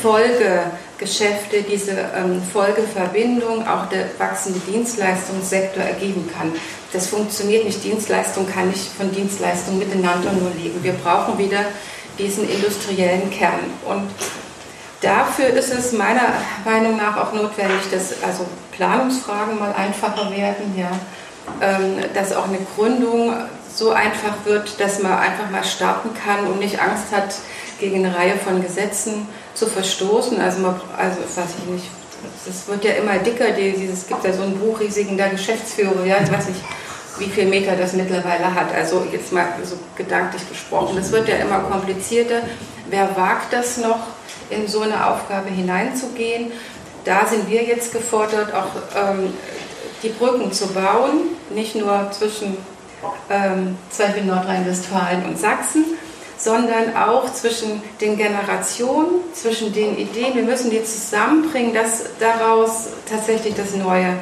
Folgegeschäfte, diese ähm, Folgeverbindung, auch der wachsende Dienstleistungssektor ergeben kann. Das funktioniert nicht. Dienstleistung kann nicht von Dienstleistung miteinander nur leben. Wir brauchen wieder diesen industriellen Kern. Und dafür ist es meiner Meinung nach auch notwendig, dass also Planungsfragen mal einfacher werden, ja, ähm, dass auch eine Gründung so einfach wird, dass man einfach mal starten kann und nicht Angst hat, gegen eine Reihe von Gesetzen zu verstoßen. Also, man, also weiß ich nicht, es wird ja immer dicker, es gibt ja so einen Buch riesigen der Geschäftsführer, ja, ich weiß nicht, wie viel Meter das mittlerweile hat. Also jetzt mal so gedanklich gesprochen. Das wird ja immer komplizierter. Wer wagt das noch, in so eine Aufgabe hineinzugehen? Da sind wir jetzt gefordert, auch ähm, die Brücken zu bauen, nicht nur zwischen ähm, zum Nordrhein-Westfalen und Sachsen, sondern auch zwischen den Generationen, zwischen den Ideen. Wir müssen die zusammenbringen, dass daraus tatsächlich das Neue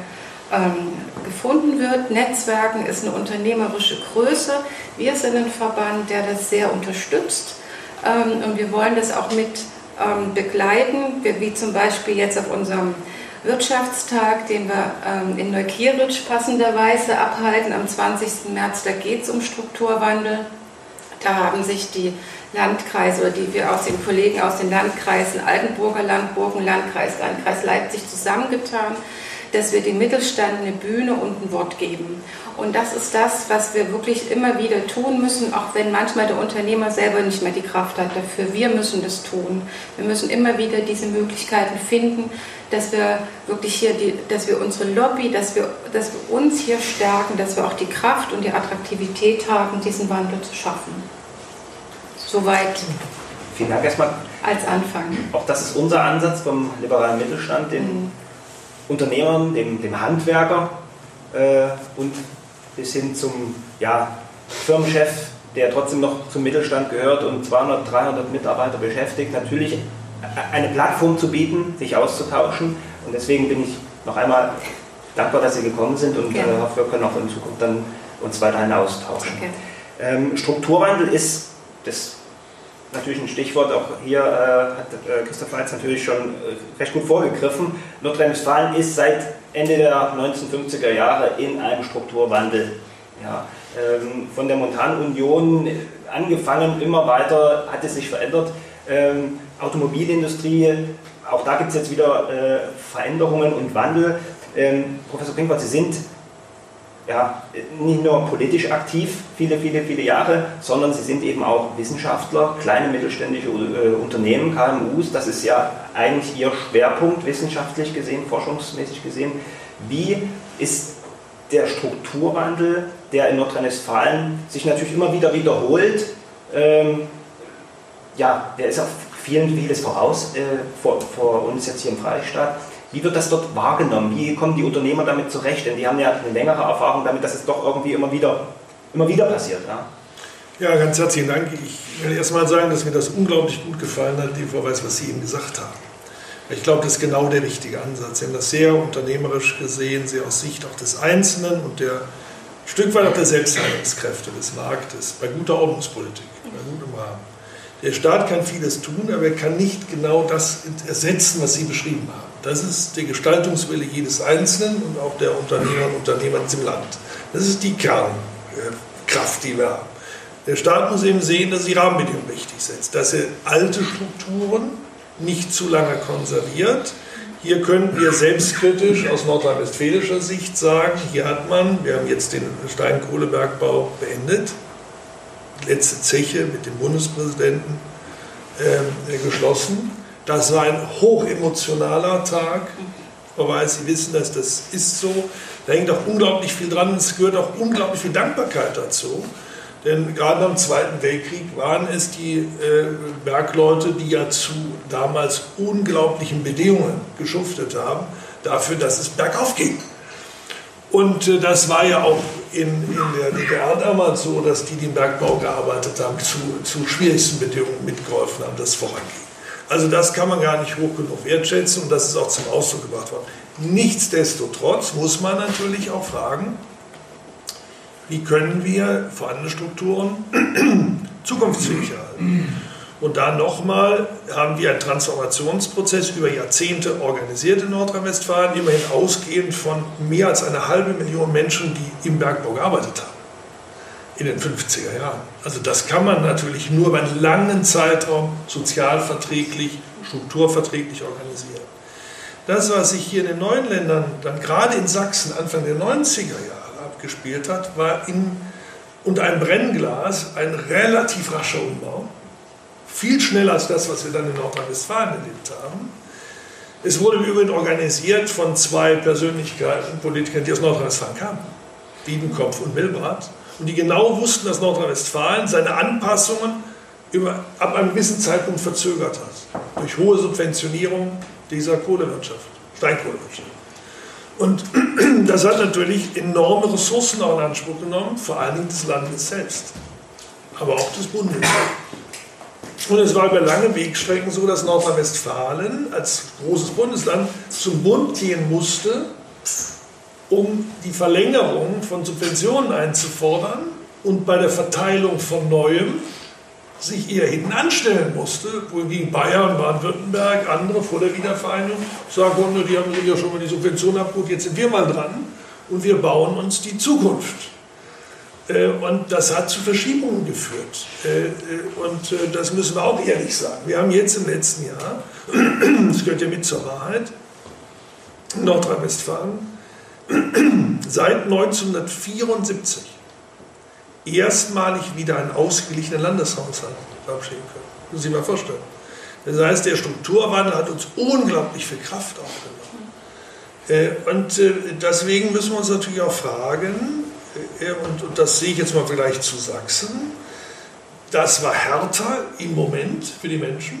ähm, gefunden wird. Netzwerken ist eine unternehmerische Größe. Wir sind ein Verband, der das sehr unterstützt ähm, und wir wollen das auch mit ähm, begleiten, wie, wie zum Beispiel jetzt auf unserem Wirtschaftstag, den wir ähm, in Neukieritsch passenderweise abhalten am 20. März. Da geht es um Strukturwandel. Da haben sich die Landkreise oder die wir aus den Kollegen aus den Landkreisen Altenburger Land, Burgenlandkreis, Landkreis Leipzig zusammengetan dass wir dem Mittelstand eine Bühne und ein Wort geben. Und das ist das, was wir wirklich immer wieder tun müssen, auch wenn manchmal der Unternehmer selber nicht mehr die Kraft hat dafür. Wir müssen das tun. Wir müssen immer wieder diese Möglichkeiten finden, dass wir wirklich hier, die, dass wir unsere Lobby, dass wir, dass wir uns hier stärken, dass wir auch die Kraft und die Attraktivität haben, diesen Wandel zu schaffen. Soweit. Vielen Dank erstmal. Als Anfang. Auch das ist unser Ansatz vom liberalen Mittelstand, den mhm Unternehmern, dem, dem Handwerker äh, und bis hin zum ja, Firmenchef, der trotzdem noch zum Mittelstand gehört und 200, 300 Mitarbeiter beschäftigt, natürlich eine Plattform zu bieten, sich auszutauschen. Und deswegen bin ich noch einmal dankbar, dass Sie gekommen sind und äh, hoffe, wir können auch in Zukunft dann uns weiterhin austauschen. Ähm, Strukturwandel ist das natürlich ein Stichwort, auch hier äh, hat äh, Christoph Weitz natürlich schon recht gut vorgegriffen. Nordrhein-Westfalen ist seit Ende der 1950er Jahre in einem Strukturwandel. Ja, ähm, von der Montanunion angefangen, immer weiter hat es sich verändert. Ähm, Automobilindustrie, auch da gibt es jetzt wieder äh, Veränderungen und Wandel. Ähm, Professor Pinkwart, Sie sind ja, nicht nur politisch aktiv, viele, viele, viele Jahre, sondern sie sind eben auch Wissenschaftler, kleine mittelständische äh, Unternehmen, KMUs. Das ist ja eigentlich ihr Schwerpunkt wissenschaftlich gesehen, forschungsmäßig gesehen. Wie ist der Strukturwandel, der in Nordrhein-Westfalen sich natürlich immer wieder wiederholt, ähm, ja, der ist auf vielen, vieles voraus äh, vor, vor uns jetzt hier im Freistaat. Wie wird das dort wahrgenommen? Wie kommen die Unternehmer damit zurecht? Denn die haben ja eine längere Erfahrung damit, dass es doch irgendwie immer wieder, immer wieder passiert. Ja? Ja, ganz herzlichen Dank. Ich will erst mal sagen, dass mir das unglaublich gut gefallen hat, Frau Weiß, was Sie eben gesagt haben. Ich glaube, das ist genau der richtige Ansatz. Sie haben das sehr unternehmerisch gesehen, sehr aus Sicht auch des Einzelnen und der Stück weit auch der Selbstheilungskräfte des Marktes, bei guter Ordnungspolitik, bei gutem Rahmen. Der Staat kann vieles tun, aber er kann nicht genau das ersetzen, was Sie beschrieben haben. Das ist der Gestaltungswille jedes Einzelnen und auch der Unternehmer und Unternehmer diesem Land. Das ist die Kernkraft, die wir haben. Der Staat muss eben sehen, dass er die Rahmenbedingungen richtig setzt, dass er alte Strukturen nicht zu lange konserviert. Hier können wir selbstkritisch aus nordrhein-westfälischer Sicht sagen, hier hat man, wir haben jetzt den Steinkohlebergbau beendet, letzte Zeche mit dem Bundespräsidenten äh, geschlossen. Das war ein hochemotionaler Tag. Aber Sie wissen, dass das ist so. Da hängt auch unglaublich viel dran. Es gehört auch unglaublich viel Dankbarkeit dazu. Denn gerade am Zweiten Weltkrieg waren es die äh, Bergleute, die ja zu damals unglaublichen Bedingungen geschuftet haben, dafür, dass es bergauf ging. Und äh, das war ja auch in, in der DDR damals so, dass die, die im Bergbau gearbeitet haben, zu, zu schwierigsten Bedingungen mitgeholfen haben, dass es voranging. Also das kann man gar nicht hoch genug wertschätzen und das ist auch zum Ausdruck gebracht worden. Nichtsdestotrotz muss man natürlich auch fragen, wie können wir vorhandene Strukturen [clears throat] zukunftsfähig halten. Und da nochmal haben wir einen Transformationsprozess über Jahrzehnte organisiert in Nordrhein-Westfalen, immerhin ausgehend von mehr als einer halben Million Menschen, die im Bergbau gearbeitet haben in den 50er Jahren. Also das kann man natürlich nur über einen langen Zeitraum sozialverträglich, strukturverträglich organisieren. Das, was sich hier in den neuen Ländern, dann gerade in Sachsen Anfang der 90er Jahre abgespielt hat, war in, unter einem Brennglas ein relativ rascher Umbau. Viel schneller als das, was wir dann in Nordrhein-Westfalen erlebt haben. Es wurde im Übrigen organisiert von zwei Persönlichkeiten, Politikern, die aus Nordrhein-Westfalen kamen. Biedenkopf und Milbrat und die genau wussten, dass Nordrhein-Westfalen seine Anpassungen über, ab einem gewissen Zeitpunkt verzögert hat. Durch hohe Subventionierung dieser Kohlewirtschaft, Steinkohlewirtschaft. Und [clears throat] das hat natürlich enorme Ressourcen auch in Anspruch genommen, vor allen Dingen des Landes selbst, aber auch des Bundes. Und es war über lange Wegstrecken so, dass Nordrhein-Westfalen als großes Bundesland zum Bund gehen musste, um die Verlängerung von Subventionen einzufordern und bei der Verteilung von Neuem sich eher hinten anstellen musste, wohingegen Bayern, Baden-Württemberg, andere vor der Wiedervereinigung sagen die haben ja schon mal die Subvention abgeholt, jetzt sind wir mal dran und wir bauen uns die Zukunft. Äh, und das hat zu Verschiebungen geführt. Äh, äh, und das müssen wir auch ehrlich sagen. Wir haben jetzt im letzten Jahr, [clears throat] das gehört ja mit zur Wahrheit, Nordrhein-Westfalen, [clears throat] seit 1974 erstmalig wieder einen ausgeglichenen Landeshaushalt verabschieden können. Müssen Sie mal vorstellen. Das heißt, der Strukturwandel hat uns unglaublich viel Kraft aufgenommen. Und deswegen müssen wir uns natürlich auch fragen, und, und das sehe ich jetzt mal im Vergleich zu Sachsen, das war härter im Moment für die Menschen,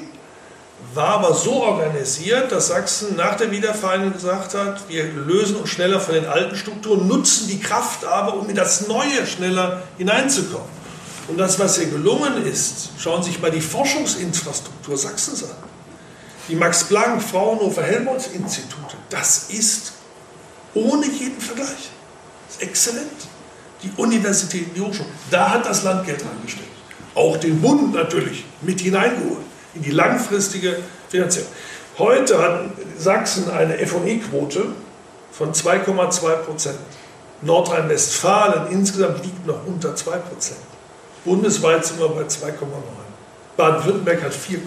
war aber so organisiert, dass Sachsen nach der Wiedervereinigung gesagt hat, wir lösen uns schneller von den alten Strukturen, nutzen die Kraft aber, um in das Neue schneller hineinzukommen. Und das, was hier gelungen ist, schauen Sie sich mal die Forschungsinfrastruktur Sachsens an. Die Max Planck, Fraunhofer, Helmholtz-Institute, das ist ohne jeden Vergleich. Das ist exzellent die Universitäten, die Hochschulen. Da hat das Land Geld reingesteckt. Auch den Bund natürlich mit hineingeholt in die langfristige Finanzierung. Heute hat Sachsen eine FI-Quote von 2,2 Prozent. Nordrhein-Westfalen insgesamt liegt noch unter 2 Prozent. Bundesweit sind wir bei 2,9. Baden-Württemberg hat 4,8.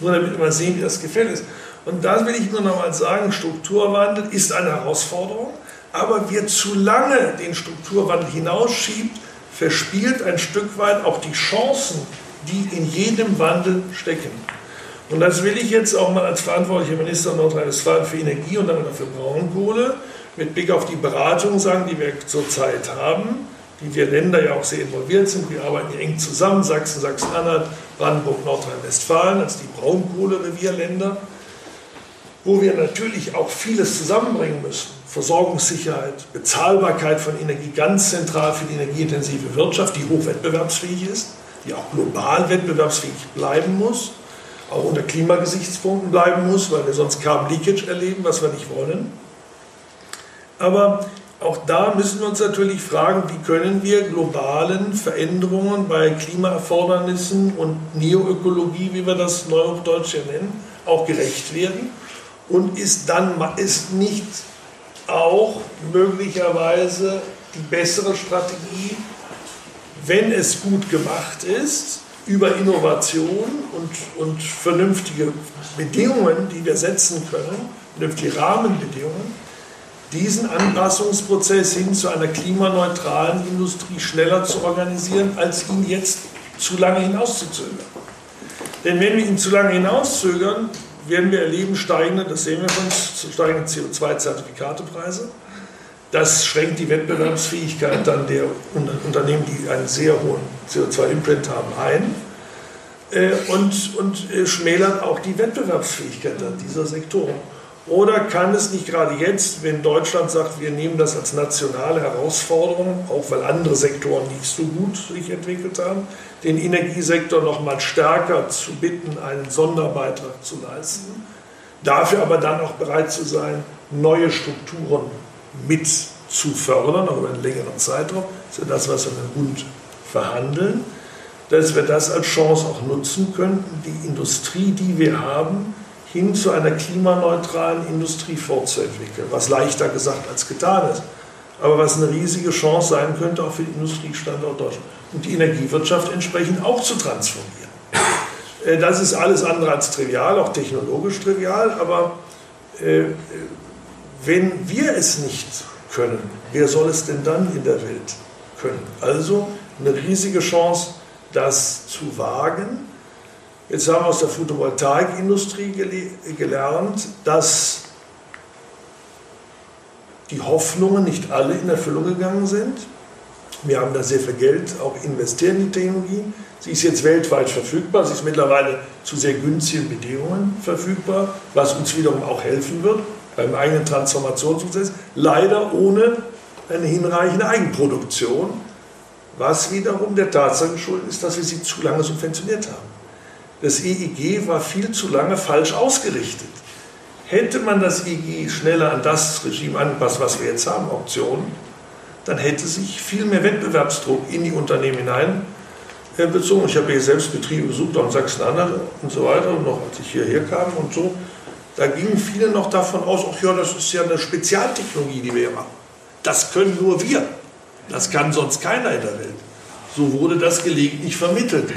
Nur damit wir sehen, wie das gefällt ist. Und da will ich nur noch mal sagen, Strukturwandel ist eine Herausforderung aber wer zu lange den Strukturwandel hinausschiebt, verspielt ein Stück weit auch die Chancen, die in jedem Wandel stecken. Und das will ich jetzt auch mal als verantwortlicher Minister Nordrhein-Westfalen für Energie und damit auch für Braunkohle mit Blick auf die Beratung sagen, die wir zurzeit haben, die wir Länder ja auch sehr involviert sind. Wir arbeiten hier eng zusammen, Sachsen, Sachsen-Anhalt, Brandenburg, Nordrhein-Westfalen als die Braunkohle-Revierländer, wo wir natürlich auch vieles zusammenbringen müssen. Versorgungssicherheit, Bezahlbarkeit von Energie ganz zentral für die energieintensive Wirtschaft, die hochwettbewerbsfähig ist, die auch global wettbewerbsfähig bleiben muss, auch unter Klimagesichtspunkten bleiben muss, weil wir sonst Carbon Leakage erleben, was wir nicht wollen. Aber auch da müssen wir uns natürlich fragen, wie können wir globalen Veränderungen bei Klimaerfordernissen und Neoökologie, wie wir das neuhochdeutsch ja nennen, auch gerecht werden und ist dann ist nicht auch möglicherweise die bessere Strategie, wenn es gut gemacht ist, über Innovation und, und vernünftige Bedingungen, die wir setzen können, vernünftige Rahmenbedingungen, diesen Anpassungsprozess hin zu einer klimaneutralen Industrie schneller zu organisieren, als ihn jetzt zu lange hinauszuzögern. Denn wenn wir ihn zu lange hinauszögern, werden wir erleben steigende, das sehen wir schon, steigende CO2-Zertifikatepreise. Das schränkt die Wettbewerbsfähigkeit dann der Unternehmen, die einen sehr hohen CO2-Imprint haben, ein äh, und, und äh, schmälert auch die Wettbewerbsfähigkeit dieser Sektoren. Oder kann es nicht gerade jetzt, wenn Deutschland sagt, wir nehmen das als nationale Herausforderung, auch weil andere Sektoren nicht so gut sich entwickelt haben, den Energiesektor noch mal stärker zu bitten, einen Sonderbeitrag zu leisten, dafür aber dann auch bereit zu sein, neue Strukturen mit zu fördern, auch über einen längeren Zeitraum, das ist ja das, was wir im Bund verhandeln, dass wir das als Chance auch nutzen könnten, die Industrie, die wir haben, hin zu einer klimaneutralen Industrie fortzuentwickeln, was leichter gesagt als getan ist, aber was eine riesige Chance sein könnte auch für den Industriestandort Deutschland und die Energiewirtschaft entsprechend auch zu transformieren. Äh, das ist alles andere als trivial, auch technologisch trivial, aber äh, wenn wir es nicht können, wer soll es denn dann in der Welt können? Also eine riesige Chance, das zu wagen Jetzt haben wir aus der Photovoltaikindustrie gelernt, dass die Hoffnungen nicht alle in Erfüllung gegangen sind. Wir haben da sehr viel Geld auch investiert in die Technologie. Sie ist jetzt weltweit verfügbar. Sie ist mittlerweile zu sehr günstigen Bedingungen verfügbar, was uns wiederum auch helfen wird beim eigenen Transformationsprozess. Leider ohne eine hinreichende Eigenproduktion, was wiederum der Tatsache geschuldet ist, dass wir sie zu lange subventioniert haben. Das EEG war viel zu lange falsch ausgerichtet. Hätte man das EEG schneller an das Regime angepasst, was wir jetzt haben, Auktionen, dann hätte sich viel mehr Wettbewerbsdruck in die Unternehmen hinein bezogen. Ich habe hier selbst Betriebe besucht, auch in Sachsen-Anhalt und so weiter, und noch als ich hierher kam und so. Da gingen viele noch davon aus, ach ja, das ist ja eine Spezialtechnologie, die wir hier machen. Das können nur wir. Das kann sonst keiner in der Welt. So wurde das gelegentlich vermittelt.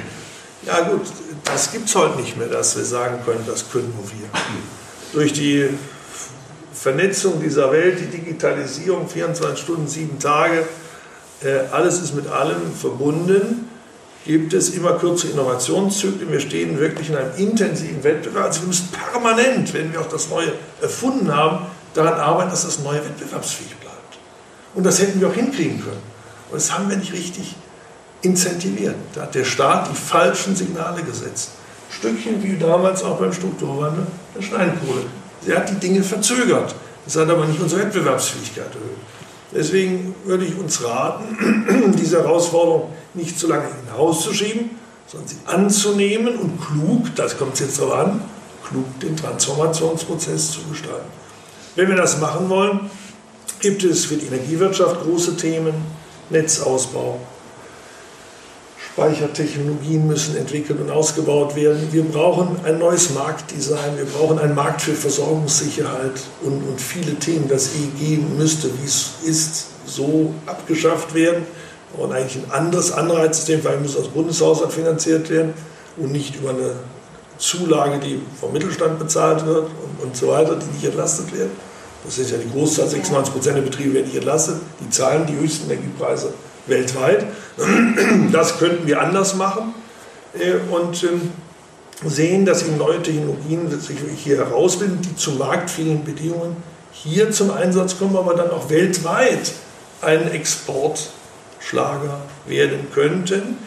Ja gut, das gibt es heute nicht mehr, dass wir sagen können, das können nur wir. Durch die Vernetzung dieser Welt, die Digitalisierung, 24 Stunden, sieben Tage, äh, alles ist mit allem verbunden, gibt es immer kürzere Innovationszyklen. Wir stehen wirklich in einem intensiven Wettbewerb. Also wir müssen permanent, wenn wir auch das Neue erfunden haben, daran arbeiten, dass das Neue wettbewerbsfähig bleibt. Und das hätten wir auch hinkriegen können. Und das haben wir nicht richtig incentiviert. Da hat der Staat die falschen Signale gesetzt. Stückchen wie damals auch beim Strukturwandel der Steinkohle. Sie hat die Dinge verzögert. Das hat aber nicht unsere Wettbewerbsfähigkeit erhöht. Deswegen würde ich uns raten, [clears throat] diese Herausforderung nicht zu lange hinauszuschieben, sondern sie anzunehmen und klug, das kommt jetzt darauf an, klug den Transformationsprozess zu gestalten. Wenn wir das machen wollen, gibt es für die Energiewirtschaft große Themen, Netzausbau, Speichertechnologien müssen entwickelt und ausgebaut werden. Wir brauchen ein neues Marktdesign, wir brauchen einen Markt für Versorgungssicherheit und, und viele Themen. Das EEG müsste, wie es ist, so abgeschafft werden. Wir brauchen eigentlich ein anderes Anreizsystem, weil muss aus Bundeshaushalt finanziert werden und nicht über eine Zulage, die vom Mittelstand bezahlt wird und, und so weiter, die nicht entlastet werden. Das ist ja die Großzahl, 96 Prozent der Betriebe werden nicht entlastet. Die zahlen die höchsten Energiepreise weltweit. [clears throat] Das könnten wir anders machen äh, und ähm, sehen, dass eben neue Technologien sich hier herausbilden, die zu marktfähigen Bedingungen hier zum Einsatz kommen, aber dann auch weltweit ein Exportschlager werden könnten.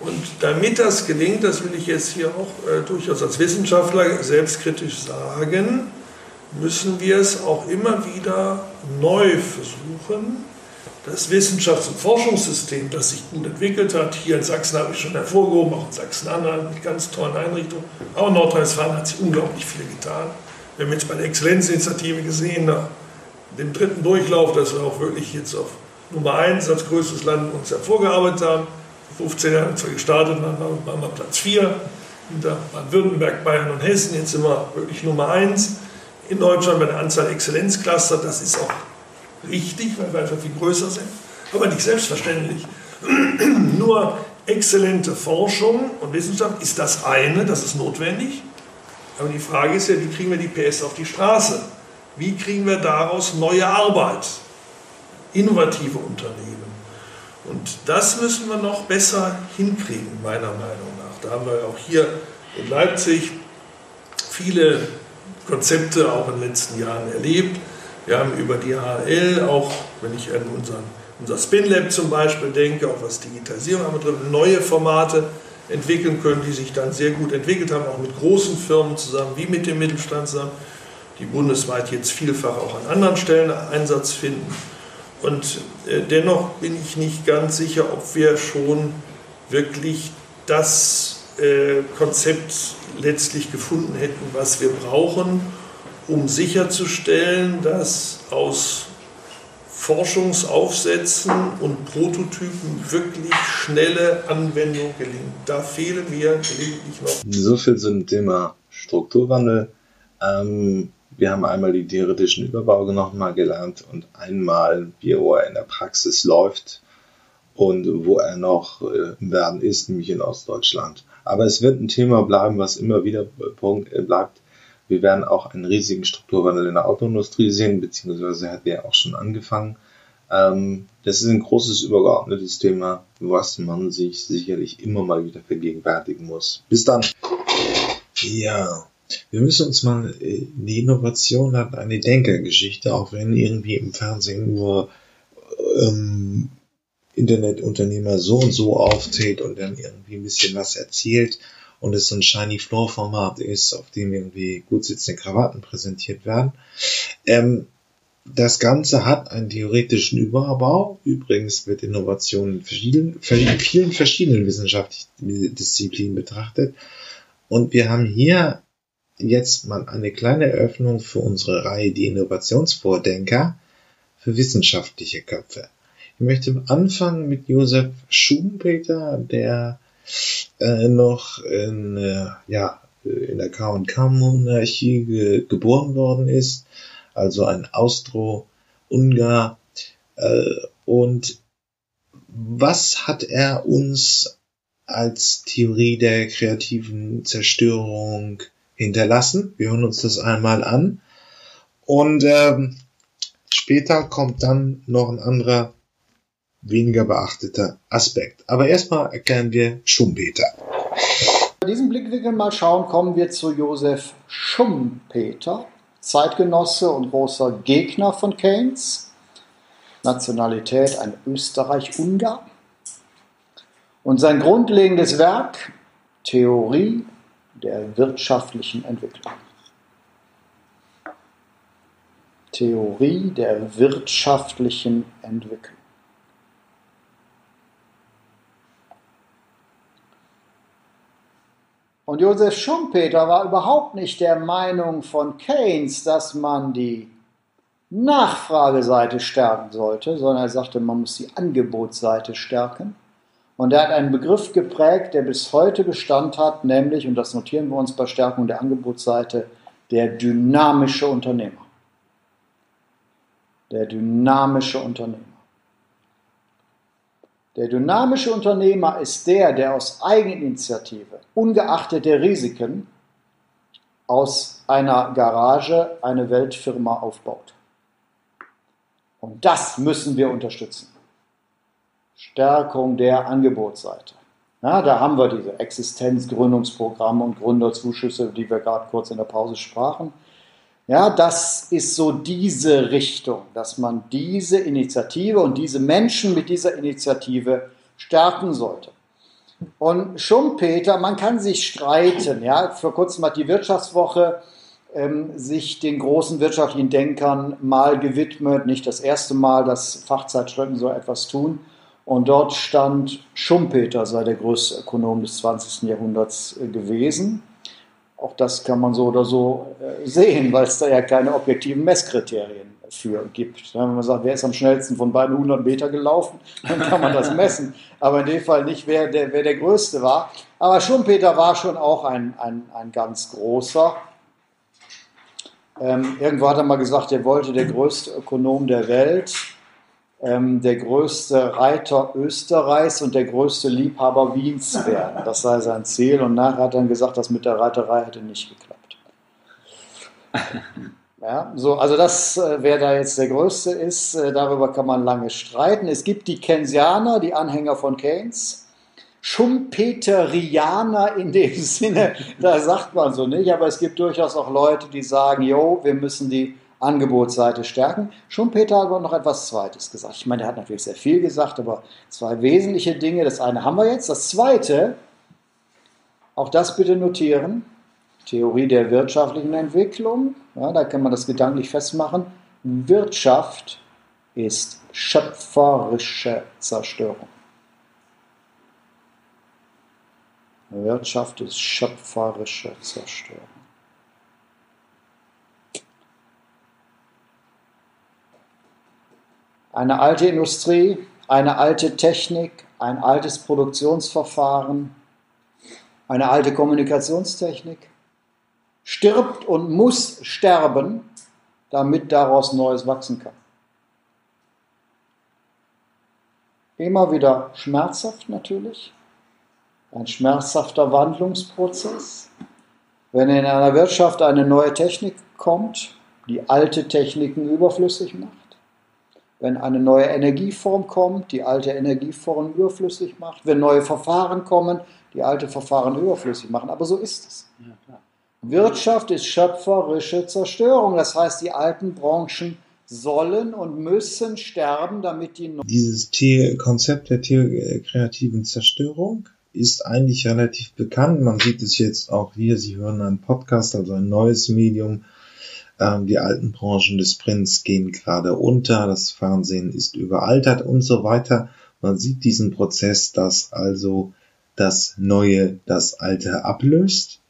Und damit das gelingt, das will ich jetzt hier auch äh, durchaus als Wissenschaftler selbstkritisch sagen, müssen wir es auch immer wieder neu versuchen, das Wissenschafts- und Forschungssystem, das sich gut entwickelt hat, hier in Sachsen habe ich schon hervorgehoben, auch in Sachsen-Anhalt mit ganz tollen Einrichtungen, auch in Nordrhein-Westfalen hat sich unglaublich viel getan. Wir haben jetzt bei der Exzellenzinitiative gesehen, nach dem dritten Durchlauf, dass wir auch wirklich jetzt auf Nummer 1 als größtes Land uns hervorgearbeitet haben. 15 Jahre zwar gestartet, dann waren wir Platz 4 hinter Baden-Württemberg, Bayern und Hessen. Jetzt sind wir wirklich Nummer 1 in Deutschland bei der Anzahl Exzellenzcluster. Das ist auch richtig, weil wir einfach viel größer sind, aber nicht selbstverständlich. [clears throat] Nur exzellente Forschung und Wissenschaft ist das eine, das ist notwendig. Aber die Frage ist ja, wie kriegen wir die PS auf die Straße? Wie kriegen wir daraus neue Arbeit, innovative Unternehmen? Und das müssen wir noch besser hinkriegen, meiner Meinung nach. Da haben wir auch hier in Leipzig viele Konzepte auch in den letzten Jahren erlebt. Wir haben über die HL auch, wenn ich an unseren, unser SpinLab zum Beispiel denke, auch was Digitalisierung anbetrifft, neue Formate entwickeln können, die sich dann sehr gut entwickelt haben, auch mit großen Firmen zusammen, wie mit dem Mittelstand zusammen, die bundesweit jetzt vielfach auch an anderen Stellen Einsatz finden. Und äh, dennoch bin ich nicht ganz sicher, ob wir schon wirklich das äh, Konzept letztlich gefunden hätten, was wir brauchen, um sicherzustellen, dass aus Forschungsaufsätzen und Prototypen wirklich schnelle Anwendung gelingt. Da fehlen wir gelegentlich noch. So viel zum Thema Strukturwandel. Ähm, wir haben einmal die theoretischen Überbau nochmal gelernt und einmal, wie er in der Praxis läuft und wo er noch äh, im Werden ist, nämlich in Ostdeutschland. Aber es wird ein Thema bleiben, was immer wieder äh, bleibt. Wir werden auch einen riesigen Strukturwandel in der Autoindustrie sehen, beziehungsweise hat der auch schon angefangen. Ähm, das ist ein großes übergeordnetes Thema, was man sich sicherlich immer mal wieder vergegenwärtigen muss. Bis dann. Ja, wir müssen uns mal, äh, die Innovation hat eine Denkergeschichte, auch wenn irgendwie im Fernsehen nur ähm, Internetunternehmer so und so auftritt und dann irgendwie ein bisschen was erzählt und es so ein Shiny Floor Format ist, auf dem irgendwie gut sitzende Krawatten präsentiert werden. Ähm, das Ganze hat einen theoretischen Überbau. Übrigens wird Innovation in vielen, vielen verschiedenen wissenschaftlichen Disziplinen betrachtet. Und wir haben hier jetzt mal eine kleine Eröffnung für unsere Reihe Die Innovationsvordenker für wissenschaftliche Köpfe. Ich möchte anfangen mit Josef Schumpeter, der äh, noch in, äh, ja, in der K&K-Monarchie ge geboren worden ist, also ein Austro-Ungar. Äh, und was hat er uns als Theorie der kreativen Zerstörung hinterlassen? Wir hören uns das einmal an. Und ähm, später kommt dann noch ein anderer, weniger beachteter Aspekt. Aber erstmal erklären wir Schumpeter. Bei diesem Blickwinkel mal schauen, kommen wir zu Josef Schumpeter, Zeitgenosse und großer Gegner von Keynes. Nationalität ein Österreich-Ungar. Und sein grundlegendes Werk, Theorie der wirtschaftlichen Entwicklung. Theorie der wirtschaftlichen Entwicklung. Und Josef Schumpeter war überhaupt nicht der Meinung von Keynes, dass man die Nachfrageseite stärken sollte, sondern er sagte, man muss die Angebotsseite stärken. Und er hat einen Begriff geprägt, der bis heute Bestand hat, nämlich, und das notieren wir uns bei Stärkung der Angebotsseite, der dynamische Unternehmer der dynamische Unternehmer. Der dynamische Unternehmer ist der, der aus Eigeninitiative, ungeachtet der Risiken, aus einer Garage eine Weltfirma aufbaut. Und das müssen wir unterstützen. Stärkung der Angebotsseite. Na, da haben wir diese Existenzgründungsprogramme und Gründerzuschüsse, die wir gerade kurz in der Pause sprachen. Ja, das ist so diese Richtung, dass man diese Initiative und diese Menschen mit dieser Initiative stärken sollte. Und Schumpeter, man kann sich streiten. Ja, vor kurzem hat die Wirtschaftswoche ähm, sich den großen wirtschaftlichen Denkern mal gewidmet. Nicht das erste Mal, dass Fachzeitschriften so etwas tun. Und dort stand, Schumpeter sei der größte Ökonom des 20. Jahrhunderts äh, gewesen. Auch das kann man so oder so äh, sehen, weil es da ja keine objektiven Messkriterien für gibt. Wenn man sagt, wer ist am schnellsten von beiden 100 Meter gelaufen, dann kann man das [laughs] messen. Aber in dem Fall nicht, wer der, wer der Größte war. Aber Schumpeter war schon auch ein, ein, ein ganz großer. Ähm, irgendwo hat er mal gesagt, er wollte der größte Ökonom der Welt ähm, der größte Reiter Österreichs und der größte Liebhaber Wiens werden. Das sei sein Ziel. Und nachher hat er dann gesagt, das mit der Reiterei hätte nicht geklappt. [laughs] Ja, so, also das, äh, wer da jetzt der Größte ist, äh, darüber kann man lange streiten. Es gibt die Keynesianer, die Anhänger von Keynes. Schumpeterianer in dem [laughs] Sinne, da sagt man so nicht, aber es gibt durchaus auch Leute, die sagen, jo, wir müssen die Angebotsseite stärken. Schumpeter hat noch etwas Zweites gesagt. Ich meine, er hat natürlich sehr viel gesagt, aber zwei wesentliche Dinge. Das eine haben wir jetzt. Das zweite, auch das bitte notieren, Theorie der wirtschaftlichen Entwicklung. Ja, da kann man das gedanklich festmachen. Wirtschaft ist schöpferische Zerstörung. Wirtschaft ist schöpferische Zerstörung. Eine alte Industrie, eine alte Technik, ein altes Produktionsverfahren, eine alte Kommunikationstechnik stirbt und muss sterben, damit daraus Neues wachsen kann. Immer wieder schmerzhaft natürlich, ein schmerzhafter Wandlungsprozess. Wenn in einer Wirtschaft eine neue Technik kommt, die alte Techniken überflüssig macht, wenn eine neue Energieform kommt, die alte Energieform überflüssig macht, wenn neue Verfahren kommen, die alte Verfahren überflüssig machen. Aber so ist es. Ja, Wirtschaft ist schöpferische Zerstörung. Das heißt, die alten Branchen sollen und müssen sterben, damit die Dieses Konzept der kreativen Zerstörung ist eigentlich relativ bekannt. Man sieht es jetzt auch hier. Sie hören einen Podcast, also ein neues Medium die alten Branchen des Prints gehen gerade unter, das Fernsehen ist überaltert und so weiter. Man sieht diesen Prozess, dass also das Neue das Alte ablöst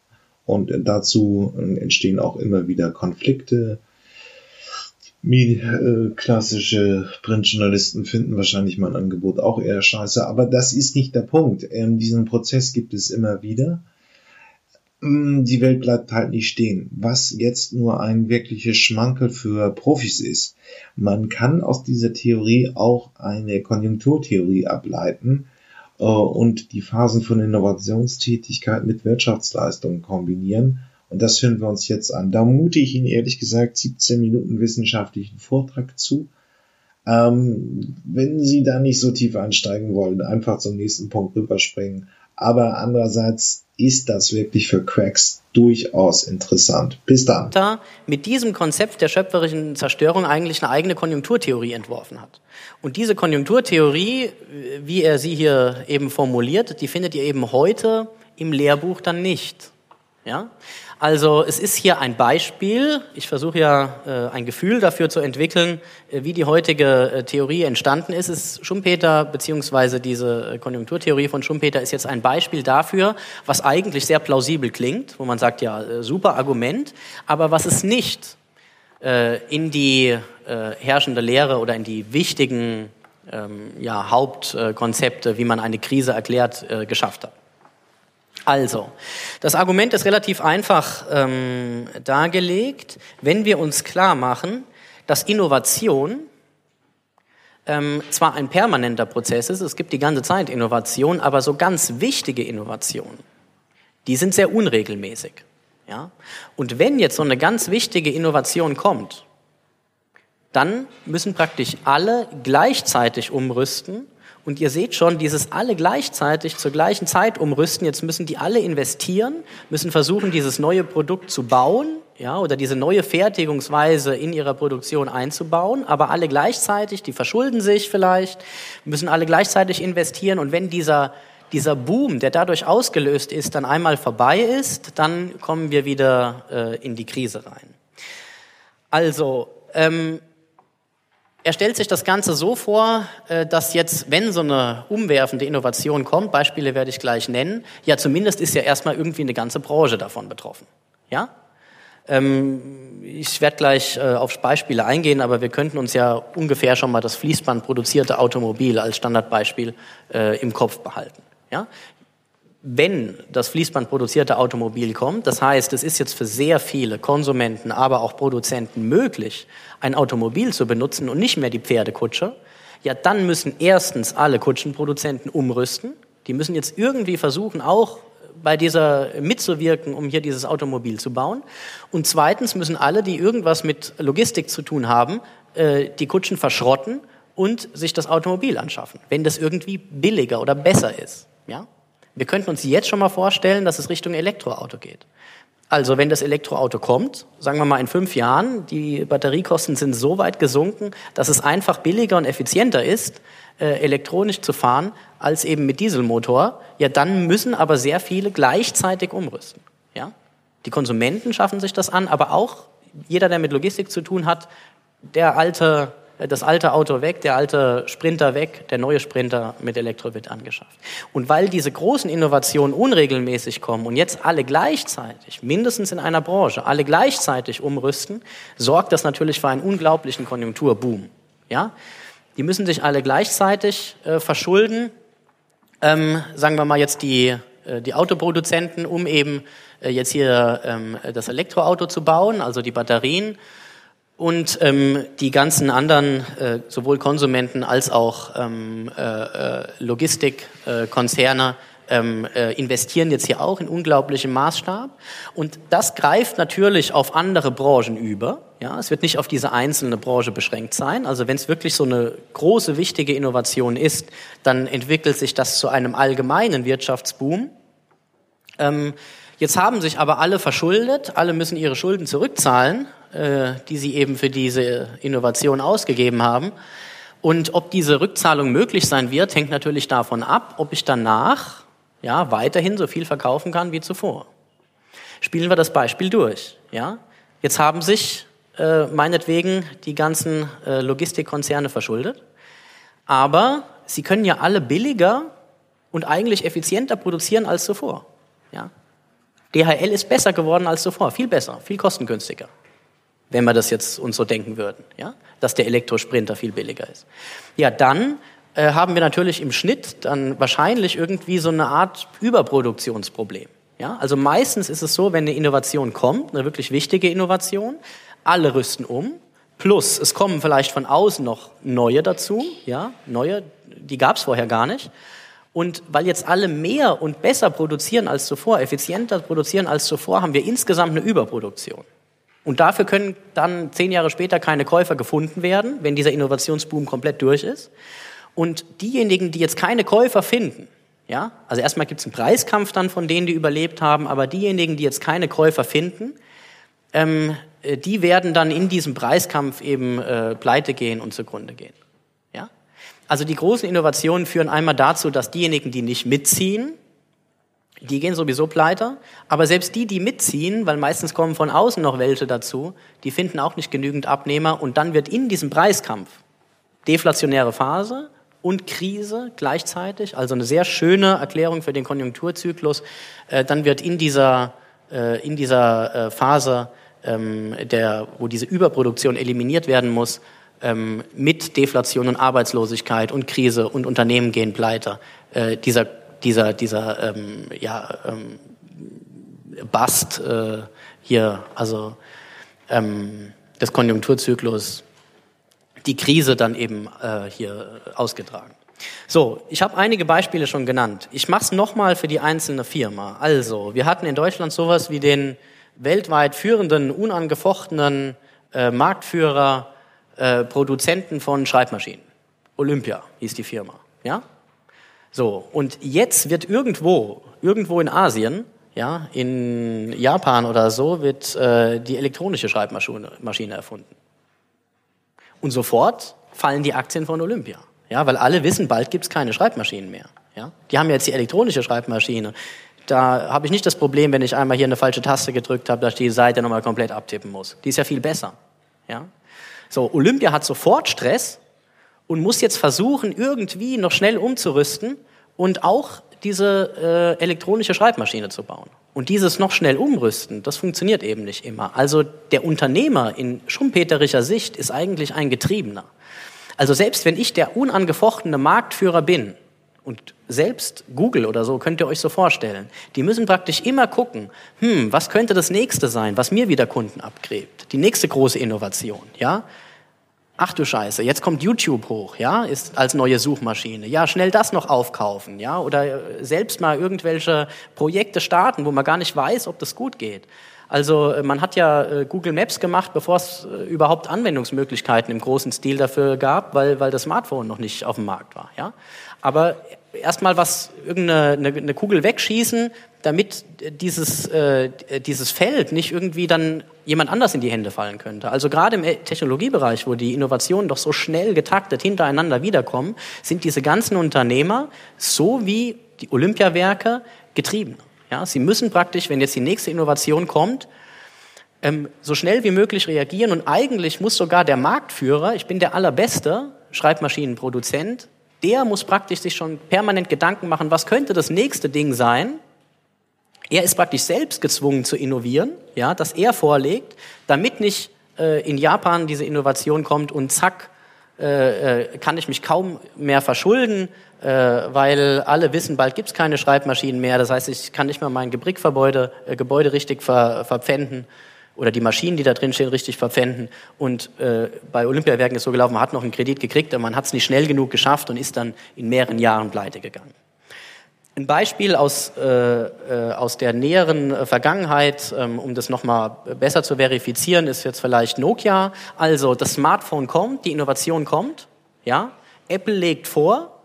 und dazu entstehen auch immer wieder Konflikte. Äh, klassische Printjournalisten finden wahrscheinlich mein Angebot auch eher scheiße, aber das ist nicht der Punkt. Ähm, diesen Prozess gibt es immer wieder. Mm, die Welt bleibt halt nicht stehen. Was jetzt nur ein wirkliches Schmankel für Profis ist. Man kann aus dieser Theorie auch eine Konjunkturtheorie ableiten äh, und die Phasen von Innovationstätigkeit mit Wirtschaftsleistungen kombinieren und das hören wir uns jetzt an. Da mute ich Ihnen ehrlich gesagt 17 Minuten wissenschaftlichen Vortrag zu. Ähm, wenn Sie da nicht so tief einsteigen wollen, einfach zum nächsten Punkt rüberspringen. Aber andererseits ist das wirklich für Cracks durchaus interessant. Bis dann. Mit diesem Konzept der schöpferischen Zerstörung eigentlich eine eigene Konjunkturtheorie entworfen hat. Und diese Konjunkturtheorie, wie er sie hier eben formuliert, die findet ihr eben heute im Lehrbuch dann nicht. Ja? Also es ist hier ein Beispiel. Ich versuche ja äh, ein Gefühl dafür zu entwickeln, äh, wie die heutige äh, Theorie entstanden ist. ist Schumpeter beziehungsweise diese äh, Konjunkturtheorie von Schumpeter ist jetzt ein Beispiel dafür, was eigentlich sehr plausibel klingt, wo man sagt, ja, äh, super Argument, aber was es nicht äh, in die herrschende Lehre oder in die wichtigen ähm, ja, Hauptkonzepte, wie man eine Krise erklärt, geschafft hat. Also, das Argument ist relativ einfach ähm, dargelegt, wenn wir uns klar machen, dass Innovation ähm, zwar ein permanenter Prozess ist, es gibt die ganze Zeit Innovation, aber so ganz wichtige Innovationen, die sind sehr unregelmäßig. Ja? Und wenn jetzt so eine ganz wichtige Innovation kommt, dann müssen praktisch alle gleichzeitig umrüsten und ihr seht schon, dieses alle gleichzeitig zur gleichen Zeit umrüsten, jetzt müssen die alle investieren, müssen versuchen, dieses neue Produkt zu bauen, ja, oder diese neue Fertigungsweise in ihrer Produktion einzubauen, aber alle gleichzeitig, die verschulden sich vielleicht, müssen alle gleichzeitig investieren und wenn dieser dieser Boom, der dadurch ausgelöst ist, dann einmal vorbei ist, dann kommen wir wieder äh, in die Krise rein. Also, ähm, er stellt sich das Ganze so vor, äh, dass jetzt, wenn so eine umwerfende Innovation kommt, Beispiele werde ich gleich nennen, ja zumindest ist ja erstmal irgendwie eine ganze Branche davon betroffen. Ja? Ähm, ich werde gleich äh, auf Beispiele eingehen, aber wir könnten uns ja ungefähr schon mal das Fließband produzierte Automobil als Standardbeispiel äh, im Kopf behalten. Ja? Wenn das Fließband produzierte Automobil kommt, das heißt, es ist jetzt für sehr viele Konsumenten, aber auch Produzenten möglich, ein Automobil zu benutzen und nicht mehr die Pferdekutsche, ja, dann müssen erstens alle Kutschenproduzenten umrüsten. Die müssen jetzt irgendwie versuchen, auch bei dieser mitzuwirken, um hier dieses Automobil zu bauen. Und zweitens müssen alle, die irgendwas mit Logistik zu tun haben, äh, die Kutschen verschrotten und sich das Automobil anschaffen, wenn das irgendwie billiger oder besser ist. Ja? Wir könnten uns jetzt schon mal vorstellen, dass es Richtung Elektroauto geht. Also wenn das Elektroauto kommt, sagen wir mal in fünf Jahren, die Batteriekosten sind so weit gesunken, dass es einfach billiger und effizienter ist, äh, elektronisch zu fahren, als eben mit Dieselmotor, ja dann müssen aber sehr viele gleichzeitig umrüsten. Ja? Die Konsumenten schaffen sich das an, aber auch jeder, der mit Logistik zu tun hat, der alte das alte Auto weg, der alte Sprinter weg, der neue Sprinter mit Elektro wird angeschafft. Und weil diese großen Innovationen unregelmäßig kommen und jetzt alle gleichzeitig, mindestens in einer Branche, alle gleichzeitig umrüsten, sorgt das natürlich für einen unglaublichen Konjunkturboom. Ja? Die müssen sich alle gleichzeitig äh, verschulden. Ähm, sagen wir mal jetzt die, äh, die Autoproduzenten, um eben äh, jetzt hier ähm, das Elektroauto zu bauen, also die Batterien und ähm, die ganzen anderen, äh, sowohl Konsumenten als auch ähm, äh, äh Logistikkonzerne, ähm, äh, investieren jetzt hier auch in unglaublichem Maßstab. Und das greift natürlich auf andere Branchen über. Ja, es wird nicht auf diese einzelne Branche beschränkt sein. Also wenn es wirklich so eine große, wichtige Innovation ist, dann entwickelt sich das zu einem allgemeinen Wirtschaftsboom. Ähm, jetzt haben sich aber alle verschuldet, alle müssen ihre Schulden zurückzahlen äh, die sie eben für diese Innovation ausgegeben haben. Und ob diese Rückzahlung möglich sein wird, hängt natürlich davon ab, ob ich danach ja, weiterhin so viel verkaufen kann wie zuvor. Spielen wir das Beispiel durch. Ja? Jetzt haben sich äh, meinetwegen die ganzen äh, Logistikkonzerne verschuldet, aber sie können ja alle billiger und eigentlich effizienter produzieren als zuvor. Ja? DHL ist besser geworden als zuvor, viel besser, viel kostengünstiger. Wenn wir das jetzt uns so denken würden, ja, dass der Elektrosprinter viel billiger ist. Ja, dann äh, haben wir natürlich im Schnitt dann wahrscheinlich irgendwie so eine Art Überproduktionsproblem. Ja, also meistens ist es so, wenn eine Innovation kommt, eine wirklich wichtige Innovation, alle rüsten um, plus es kommen vielleicht von außen noch neue dazu, ja, neue, die gab es vorher gar nicht. Und weil jetzt alle mehr und besser produzieren als zuvor, effizienter produzieren als zuvor, haben wir insgesamt eine Überproduktion. Und dafür können dann zehn Jahre später keine Käufer gefunden werden, wenn dieser Innovationsboom komplett durch ist. Und diejenigen, die jetzt keine Käufer finden, ja, also erstmal gibt es einen Preiskampf dann von denen, die überlebt haben, aber diejenigen, die jetzt keine Käufer finden, ähm, äh, die werden dann in diesem Preiskampf eben äh, pleite gehen und zugrunde gehen. Ja? Also die großen Innovationen führen einmal dazu, dass diejenigen, die nicht mitziehen, die gehen sowieso pleite, aber selbst die, die mitziehen, weil meistens kommen von außen noch welche dazu, die finden auch nicht genügend Abnehmer und dann wird in diesem Preiskampf deflationäre Phase und Krise gleichzeitig, also eine sehr schöne Erklärung für den Konjunkturzyklus. Äh, dann wird in dieser, äh, in dieser äh, Phase, ähm, der, wo diese Überproduktion eliminiert werden muss, ähm, mit Deflation und Arbeitslosigkeit und Krise und Unternehmen gehen pleite, dieser, dieser, dieser ähm, ja, ähm, Bast äh, hier, also ähm, des Konjunkturzyklus die Krise dann eben äh, hier ausgetragen. So, ich habe einige Beispiele schon genannt. Ich mache es nochmal für die einzelne Firma. Also, wir hatten in Deutschland sowas wie den weltweit führenden, unangefochtenen äh, Marktführer, äh, Produzenten von Schreibmaschinen. Olympia hieß die Firma. Ja? So, und jetzt wird irgendwo, irgendwo in Asien, ja, in Japan oder so, wird äh, die elektronische Schreibmaschine erfunden. Und sofort fallen die Aktien von Olympia. Ja, weil alle wissen, bald gibt's keine Schreibmaschinen mehr. Ja? Die haben jetzt die elektronische Schreibmaschine. Da habe ich nicht das Problem, wenn ich einmal hier eine falsche Taste gedrückt habe, dass ich die Seite nochmal komplett abtippen muss. Die ist ja viel besser. Ja? So, Olympia hat sofort Stress und muss jetzt versuchen, irgendwie noch schnell umzurüsten und auch diese äh, elektronische Schreibmaschine zu bauen. Und dieses noch schnell umrüsten, das funktioniert eben nicht immer. Also der Unternehmer in schumpeterischer Sicht ist eigentlich ein Getriebener. Also selbst wenn ich der unangefochtene Marktführer bin, und selbst Google oder so könnt ihr euch so vorstellen, die müssen praktisch immer gucken, hm, was könnte das nächste sein, was mir wieder Kunden abgräbt? Die nächste große Innovation, ja? Ach du Scheiße, jetzt kommt YouTube hoch, ja, ist als neue Suchmaschine. Ja, schnell das noch aufkaufen, ja, oder äh, selbst mal irgendwelche Projekte starten, wo man gar nicht weiß, ob das gut geht. Also äh, man hat ja äh, Google Maps gemacht, bevor es überhaupt Anwendungsmöglichkeiten im großen Stil dafür gab, weil, weil das Smartphone noch nicht auf dem Markt war. Ja? Aber erstmal was, irgendeine eine, Kugel wegschießen, damit dieses, äh, dieses Feld nicht irgendwie dann jemand anders in die Hände fallen könnte. Also gerade im Technologiebereich, wo die Innovationen doch so schnell getaktet hintereinander wiederkommen, sind diese ganzen Unternehmer so wie die Olympiawerke getrieben. Ja, sie müssen praktisch, wenn jetzt die nächste Innovation kommt, ähm, so schnell wie möglich reagieren und eigentlich muss sogar der Marktführer, ich bin der allerbeste Schreibmaschinenproduzent, der muss praktisch sich schon permanent Gedanken machen, was könnte das nächste Ding sein, er ist praktisch selbst gezwungen zu innovieren, ja, dass er vorlegt, damit nicht äh, in Japan diese Innovation kommt und zack, äh, äh, kann ich mich kaum mehr verschulden, äh, weil alle wissen, bald gibt's keine Schreibmaschinen mehr. Das heißt, ich kann nicht mehr mein Gebrickgebäude äh, Gebäude richtig ver, verpfänden oder die Maschinen, die da drin stehen, richtig verpfänden. Und äh, bei Olympiawerken ist so gelaufen, man hat noch einen Kredit gekriegt, aber man hat es nicht schnell genug geschafft und ist dann in mehreren Jahren pleite gegangen. Ein Beispiel aus, äh, äh, aus der näheren äh, Vergangenheit, ähm, um das nochmal besser zu verifizieren, ist jetzt vielleicht Nokia. Also das Smartphone kommt, die Innovation kommt, ja, Apple legt vor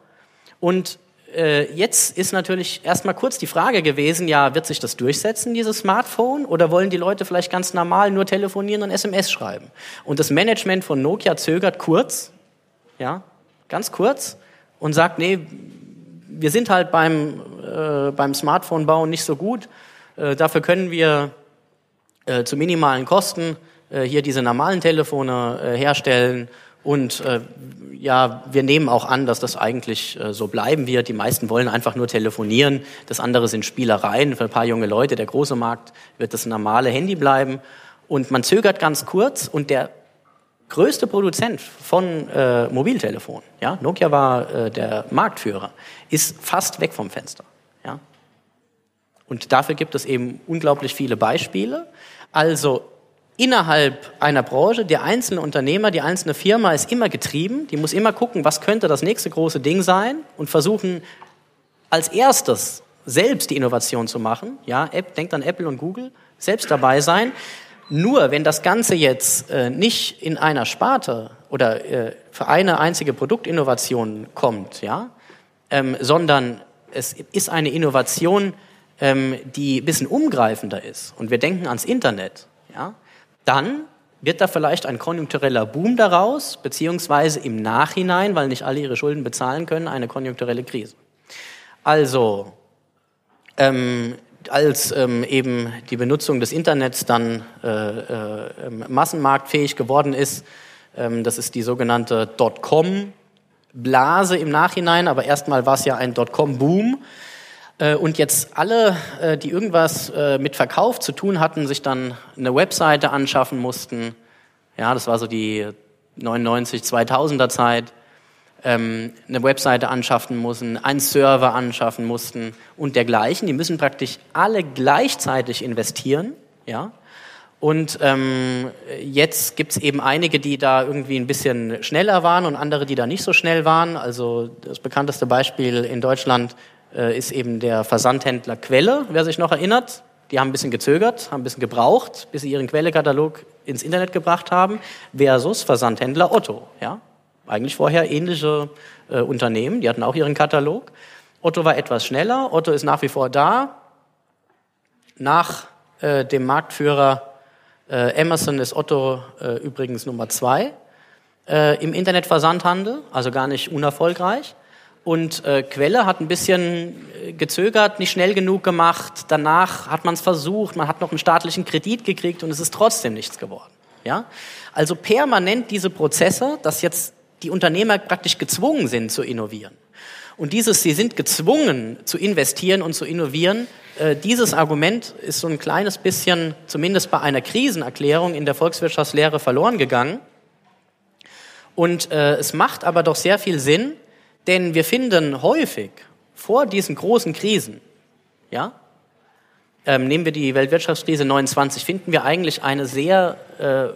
und äh, jetzt ist natürlich erstmal kurz die Frage gewesen, ja, wird sich das durchsetzen, dieses Smartphone, oder wollen die Leute vielleicht ganz normal nur telefonieren und SMS schreiben? Und das Management von Nokia zögert kurz, ja, ganz kurz und sagt, nee, wir sind halt beim, äh, beim Smartphone-Bau nicht so gut. Äh, dafür können wir äh, zu minimalen Kosten äh, hier diese normalen Telefone äh, herstellen. Und äh, ja, wir nehmen auch an, dass das eigentlich äh, so bleiben wird. Die meisten wollen einfach nur telefonieren. Das andere sind Spielereien für ein paar junge Leute. Der große Markt wird das normale Handy bleiben. Und man zögert ganz kurz und der größte Produzent von äh, Mobiltelefonen, ja, Nokia war äh, der Marktführer, ist fast weg vom Fenster. Ja. Und dafür gibt es eben unglaublich viele Beispiele. Also innerhalb einer Branche, der einzelne Unternehmer, die einzelne Firma ist immer getrieben, die muss immer gucken, was könnte das nächste große Ding sein und versuchen als erstes selbst die Innovation zu machen. Ja, App, denkt an Apple und Google, selbst dabei sein. Nur wenn das Ganze jetzt äh, nicht in einer Sparte oder äh, für eine einzige Produktinnovation kommt, ja, ähm, sondern es ist eine Innovation, ähm, die ein bisschen umgreifender ist und wir denken ans Internet, ja, dann wird da vielleicht ein konjunktureller Boom daraus, beziehungsweise im Nachhinein, weil nicht alle ihre Schulden bezahlen können, eine konjunkturelle Krise. Also, ähm, als ähm, eben die Benutzung des Internets dann äh, äh, massenmarktfähig geworden ist, ähm, das ist die sogenannte Dotcom-Blase im Nachhinein, aber erstmal war es ja ein Dotcom-Boom. Äh, und jetzt alle, äh, die irgendwas äh, mit Verkauf zu tun hatten, sich dann eine Webseite anschaffen mussten. Ja, das war so die 99, 2000er Zeit. Ähm, eine Webseite anschaffen mussten, einen Server anschaffen mussten und dergleichen. Die müssen praktisch alle gleichzeitig investieren. Ja, und ähm, jetzt gibt's eben einige, die da irgendwie ein bisschen schneller waren und andere, die da nicht so schnell waren. Also das bekannteste Beispiel in Deutschland äh, ist eben der Versandhändler Quelle, wer sich noch erinnert. Die haben ein bisschen gezögert, haben ein bisschen gebraucht, bis sie ihren Quellekatalog ins Internet gebracht haben, versus Versandhändler Otto. Ja? Eigentlich vorher ähnliche äh, Unternehmen, die hatten auch ihren Katalog. Otto war etwas schneller, Otto ist nach wie vor da. Nach äh, dem Marktführer äh, Amazon ist Otto äh, übrigens Nummer zwei äh, im Internetversandhandel, also gar nicht unerfolgreich. Und äh, Quelle hat ein bisschen äh, gezögert, nicht schnell genug gemacht. Danach hat man es versucht, man hat noch einen staatlichen Kredit gekriegt und es ist trotzdem nichts geworden. Ja? Also permanent diese Prozesse, dass jetzt die Unternehmer praktisch gezwungen sind zu innovieren. Und dieses, sie sind gezwungen zu investieren und zu innovieren, äh, dieses Argument ist so ein kleines bisschen, zumindest bei einer Krisenerklärung in der Volkswirtschaftslehre verloren gegangen. Und äh, es macht aber doch sehr viel Sinn, denn wir finden häufig vor diesen großen Krisen, ja, ähm, nehmen wir die Weltwirtschaftskrise 29, finden wir eigentlich eine sehr äh,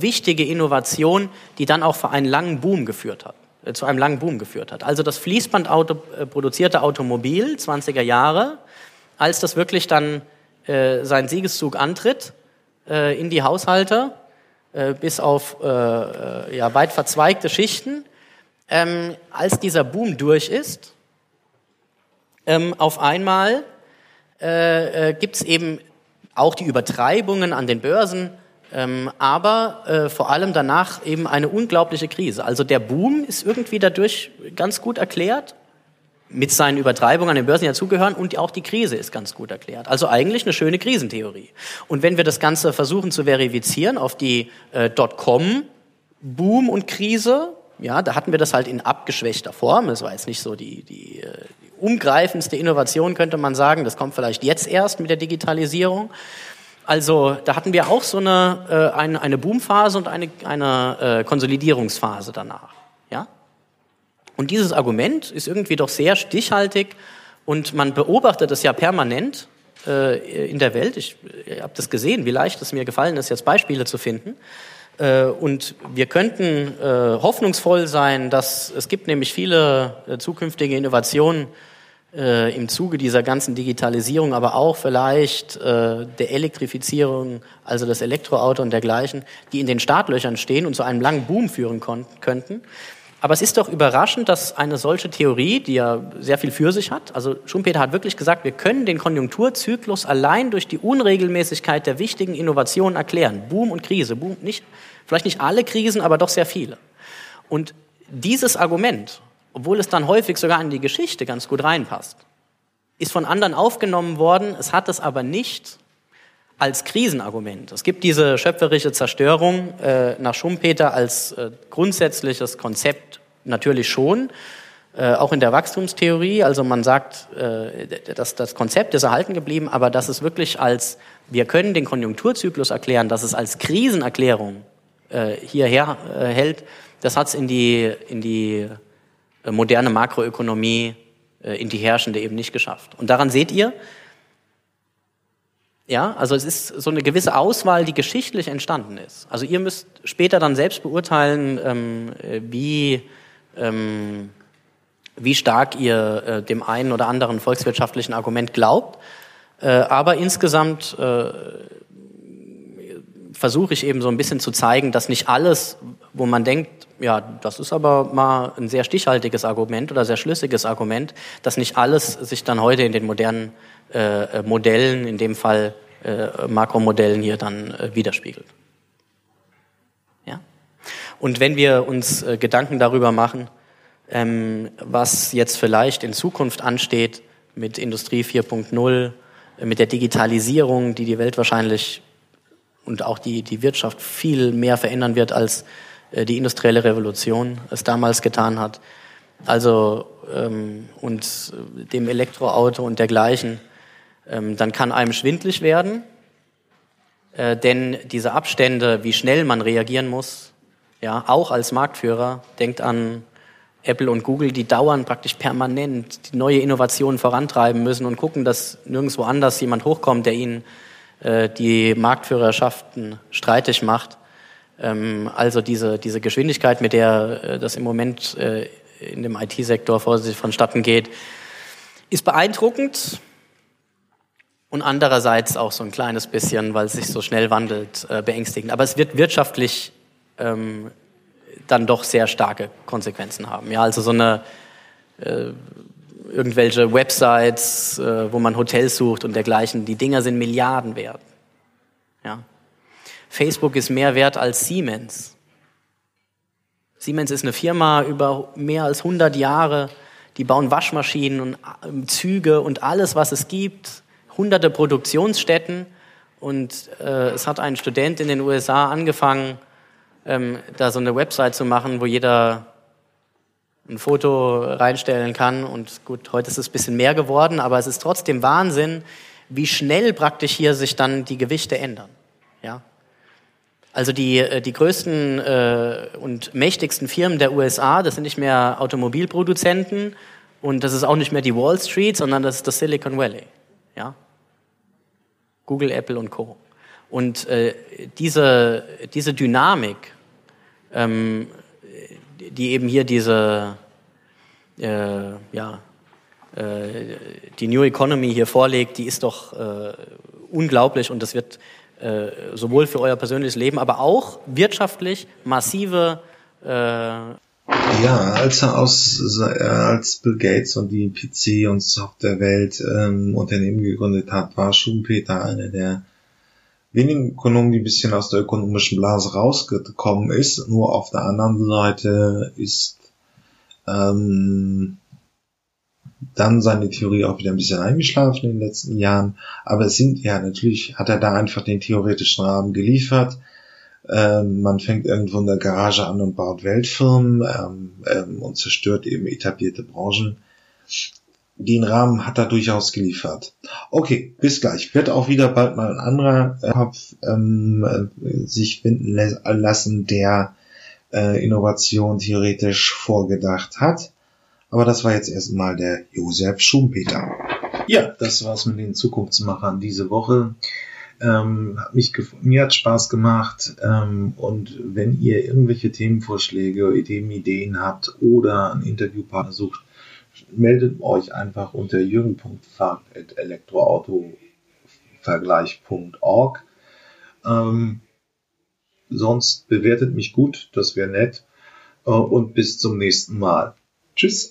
wichtige Innovation, die dann auch für einen langen Boom geführt hat, äh, zu einem langen Boom geführt hat. Also das Fließbandauto äh, produzierte Automobil 20er Jahre, als das wirklich dann äh, seinen Siegeszug antritt äh, in die Haushalte, äh, bis auf äh, äh, ja, weit verzweigte Schichten, ähm, als dieser Boom durch ist, ähm, auf einmal äh, äh, gibt es eben auch die Übertreibungen an den Börsen, ähm, aber äh, vor allem danach eben eine unglaubliche Krise. Also der Boom ist irgendwie dadurch ganz gut erklärt, mit seinen Übertreibungen an den Börsen ja zugehören und auch die Krise ist ganz gut erklärt. Also eigentlich eine schöne Krisentheorie. Und wenn wir das Ganze versuchen zu verifizieren auf die äh, Dotcom Boom und Krise, ja, da hatten wir das halt in abgeschwächter Form. Das war jetzt nicht so die, die, äh, die umgreifendste Innovation, könnte man sagen. Das kommt vielleicht jetzt erst mit der Digitalisierung. Also da hatten wir auch so eine, äh, eine, eine Boomphase und eine, eine äh, Konsolidierungsphase danach. Ja? Und dieses Argument ist irgendwie doch sehr stichhaltig und man beobachtet es ja permanent äh, in der Welt. Ich, ich habe das gesehen, wie leicht es mir gefallen ist, jetzt Beispiele zu finden. Äh, und wir könnten äh, hoffnungsvoll sein, dass es gibt nämlich viele äh, zukünftige Innovationen im Zuge dieser ganzen Digitalisierung, aber auch vielleicht der Elektrifizierung, also das Elektroauto und dergleichen, die in den Startlöchern stehen und zu einem langen Boom führen könnten. Aber es ist doch überraschend, dass eine solche Theorie, die ja sehr viel für sich hat, also Schumpeter hat wirklich gesagt, wir können den Konjunkturzyklus allein durch die Unregelmäßigkeit der wichtigen Innovationen erklären. Boom und Krise, Boom, nicht, Vielleicht nicht alle Krisen, aber doch sehr viele. Und dieses Argument, obwohl es dann häufig sogar in die Geschichte ganz gut reinpasst, ist von anderen aufgenommen worden. Es hat es aber nicht als Krisenargument. Es gibt diese schöpferische Zerstörung äh, nach Schumpeter als äh, grundsätzliches Konzept natürlich schon. äh, auch in der Wachstumstheorie. Also man sagt, äh, dass das Konzept ist erhalten geblieben, aber dass es wirklich als, wir können den Konjunkturzyklus erklären, dass es als Krisenerklärung äh, hierher äh, hält, das hat es in die, in die äh, moderne Makroökonomie, äh, in die herrschende eben nicht geschafft. Und daran seht ihr, ja, also es ist so eine gewisse Auswahl, die geschichtlich entstanden ist. Also ihr müsst später dann selbst beurteilen, ähm, wie, ähm, wie stark ihr äh, dem einen oder anderen volkswirtschaftlichen Argument glaubt. Äh, aber insgesamt äh, versuche ich eben so ein bisschen zu zeigen, dass nicht alles, wo man denkt, ja, das ist aber mal ein sehr stichhaltiges Argument oder sehr schlüssiges Argument, dass nicht alles sich dann heute in den modernen äh, Modellen, in dem Fall äh, Makromodellen hier dann äh, widerspiegelt. Ja? Und wenn wir uns äh, Gedanken darüber machen, ähm, was jetzt vielleicht in Zukunft ansteht mit Industrie 4.0, äh, mit der Digitalisierung, die die Welt wahrscheinlich und auch die, die Wirtschaft viel mehr verändern wird, als äh, die industrielle Revolution es damals getan hat. Also ähm, und dem Elektroauto und dergleichen ähm, dann kann einem schwindlig werden, äh, denn diese Abstände, wie schnell man reagieren muss, ja, auch als Marktführer, denkt an Apple und Google, die dauern praktisch permanent die neue Innovationen vorantreiben müssen und gucken, dass nirgendwo anders jemand hochkommt, der ihnen äh, die Marktführerschaften streitig macht. Ähm, also diese, diese Geschwindigkeit, mit der äh, das im Moment äh, in dem IT-Sektor vorsichtig vonstatten geht, ist beeindruckend und andererseits auch so ein kleines bisschen, weil es sich so schnell wandelt, äh, beängstigend. Aber es wird wirtschaftlich ähm, dann doch sehr starke Konsequenzen haben. Ja, also so eine äh, irgendwelche Websites, äh, wo man Hotels sucht und dergleichen, die Dinger sind Milliarden wert. Ja. Facebook ist mehr wert als Siemens. Siemens ist eine Firma über mehr als 100 Jahre, die bauen Waschmaschinen und äh, Züge und alles, was es gibt hunderte Produktionsstätten und äh, es hat ein Student in den USA angefangen, ähm, da so eine Website zu machen, wo jeder ein Foto reinstellen kann. Und gut, heute ist es ein bisschen mehr geworden, aber es ist trotzdem Wahnsinn, wie schnell praktisch hier sich dann die Gewichte ändern. Ja? Also die, äh, die größten äh, und mächtigsten Firmen der USA, das sind nicht mehr Automobilproduzenten und das ist auch nicht mehr die Wall Street, sondern das ist das Silicon Valley. Ja? Google, Apple und Co. Und äh, diese, diese Dynamik, ähm, die eben hier diese, äh, ja, äh, die New Economy hier vorlegt, die ist doch äh, unglaublich und das wird äh, sowohl für euer persönliches Leben, aber auch wirtschaftlich massive äh, ja, als er aus, als Bill Gates und die PC und Softwarewelt ähm, Unternehmen gegründet hat, war Schumpeter einer der wenigen Ökonomen, die ein bisschen aus der ökonomischen Blase rausgekommen ist. Nur auf der anderen Seite ist ähm, dann seine Theorie auch wieder ein bisschen eingeschlafen in den letzten Jahren. Aber es sind ja natürlich, hat er da einfach den theoretischen Rahmen geliefert. Ähm, man fängt irgendwo in der Garage an und baut Weltfirmen ähm, ähm, und zerstört eben etablierte Branchen. Den Rahmen hat er durchaus geliefert. Okay, bis gleich. Wird auch wieder bald mal ein anderer äh, Kopf ähm, äh, sich finden lassen, der äh, Innovation theoretisch vorgedacht hat. Aber das war jetzt erstmal der Josef Schumpeter. Ja, das war's mit den Zukunftsmachern diese Woche. Ähm, hat mich mir hat Spaß gemacht. Ähm, und wenn ihr irgendwelche Themenvorschläge, Ideen, Ideen habt oder einen Interviewpartner sucht, meldet euch einfach unter jürgen.fahrt.elektroautovergleich.org. Ähm, sonst bewertet mich gut, das wäre nett. Äh, und bis zum nächsten Mal. Tschüss.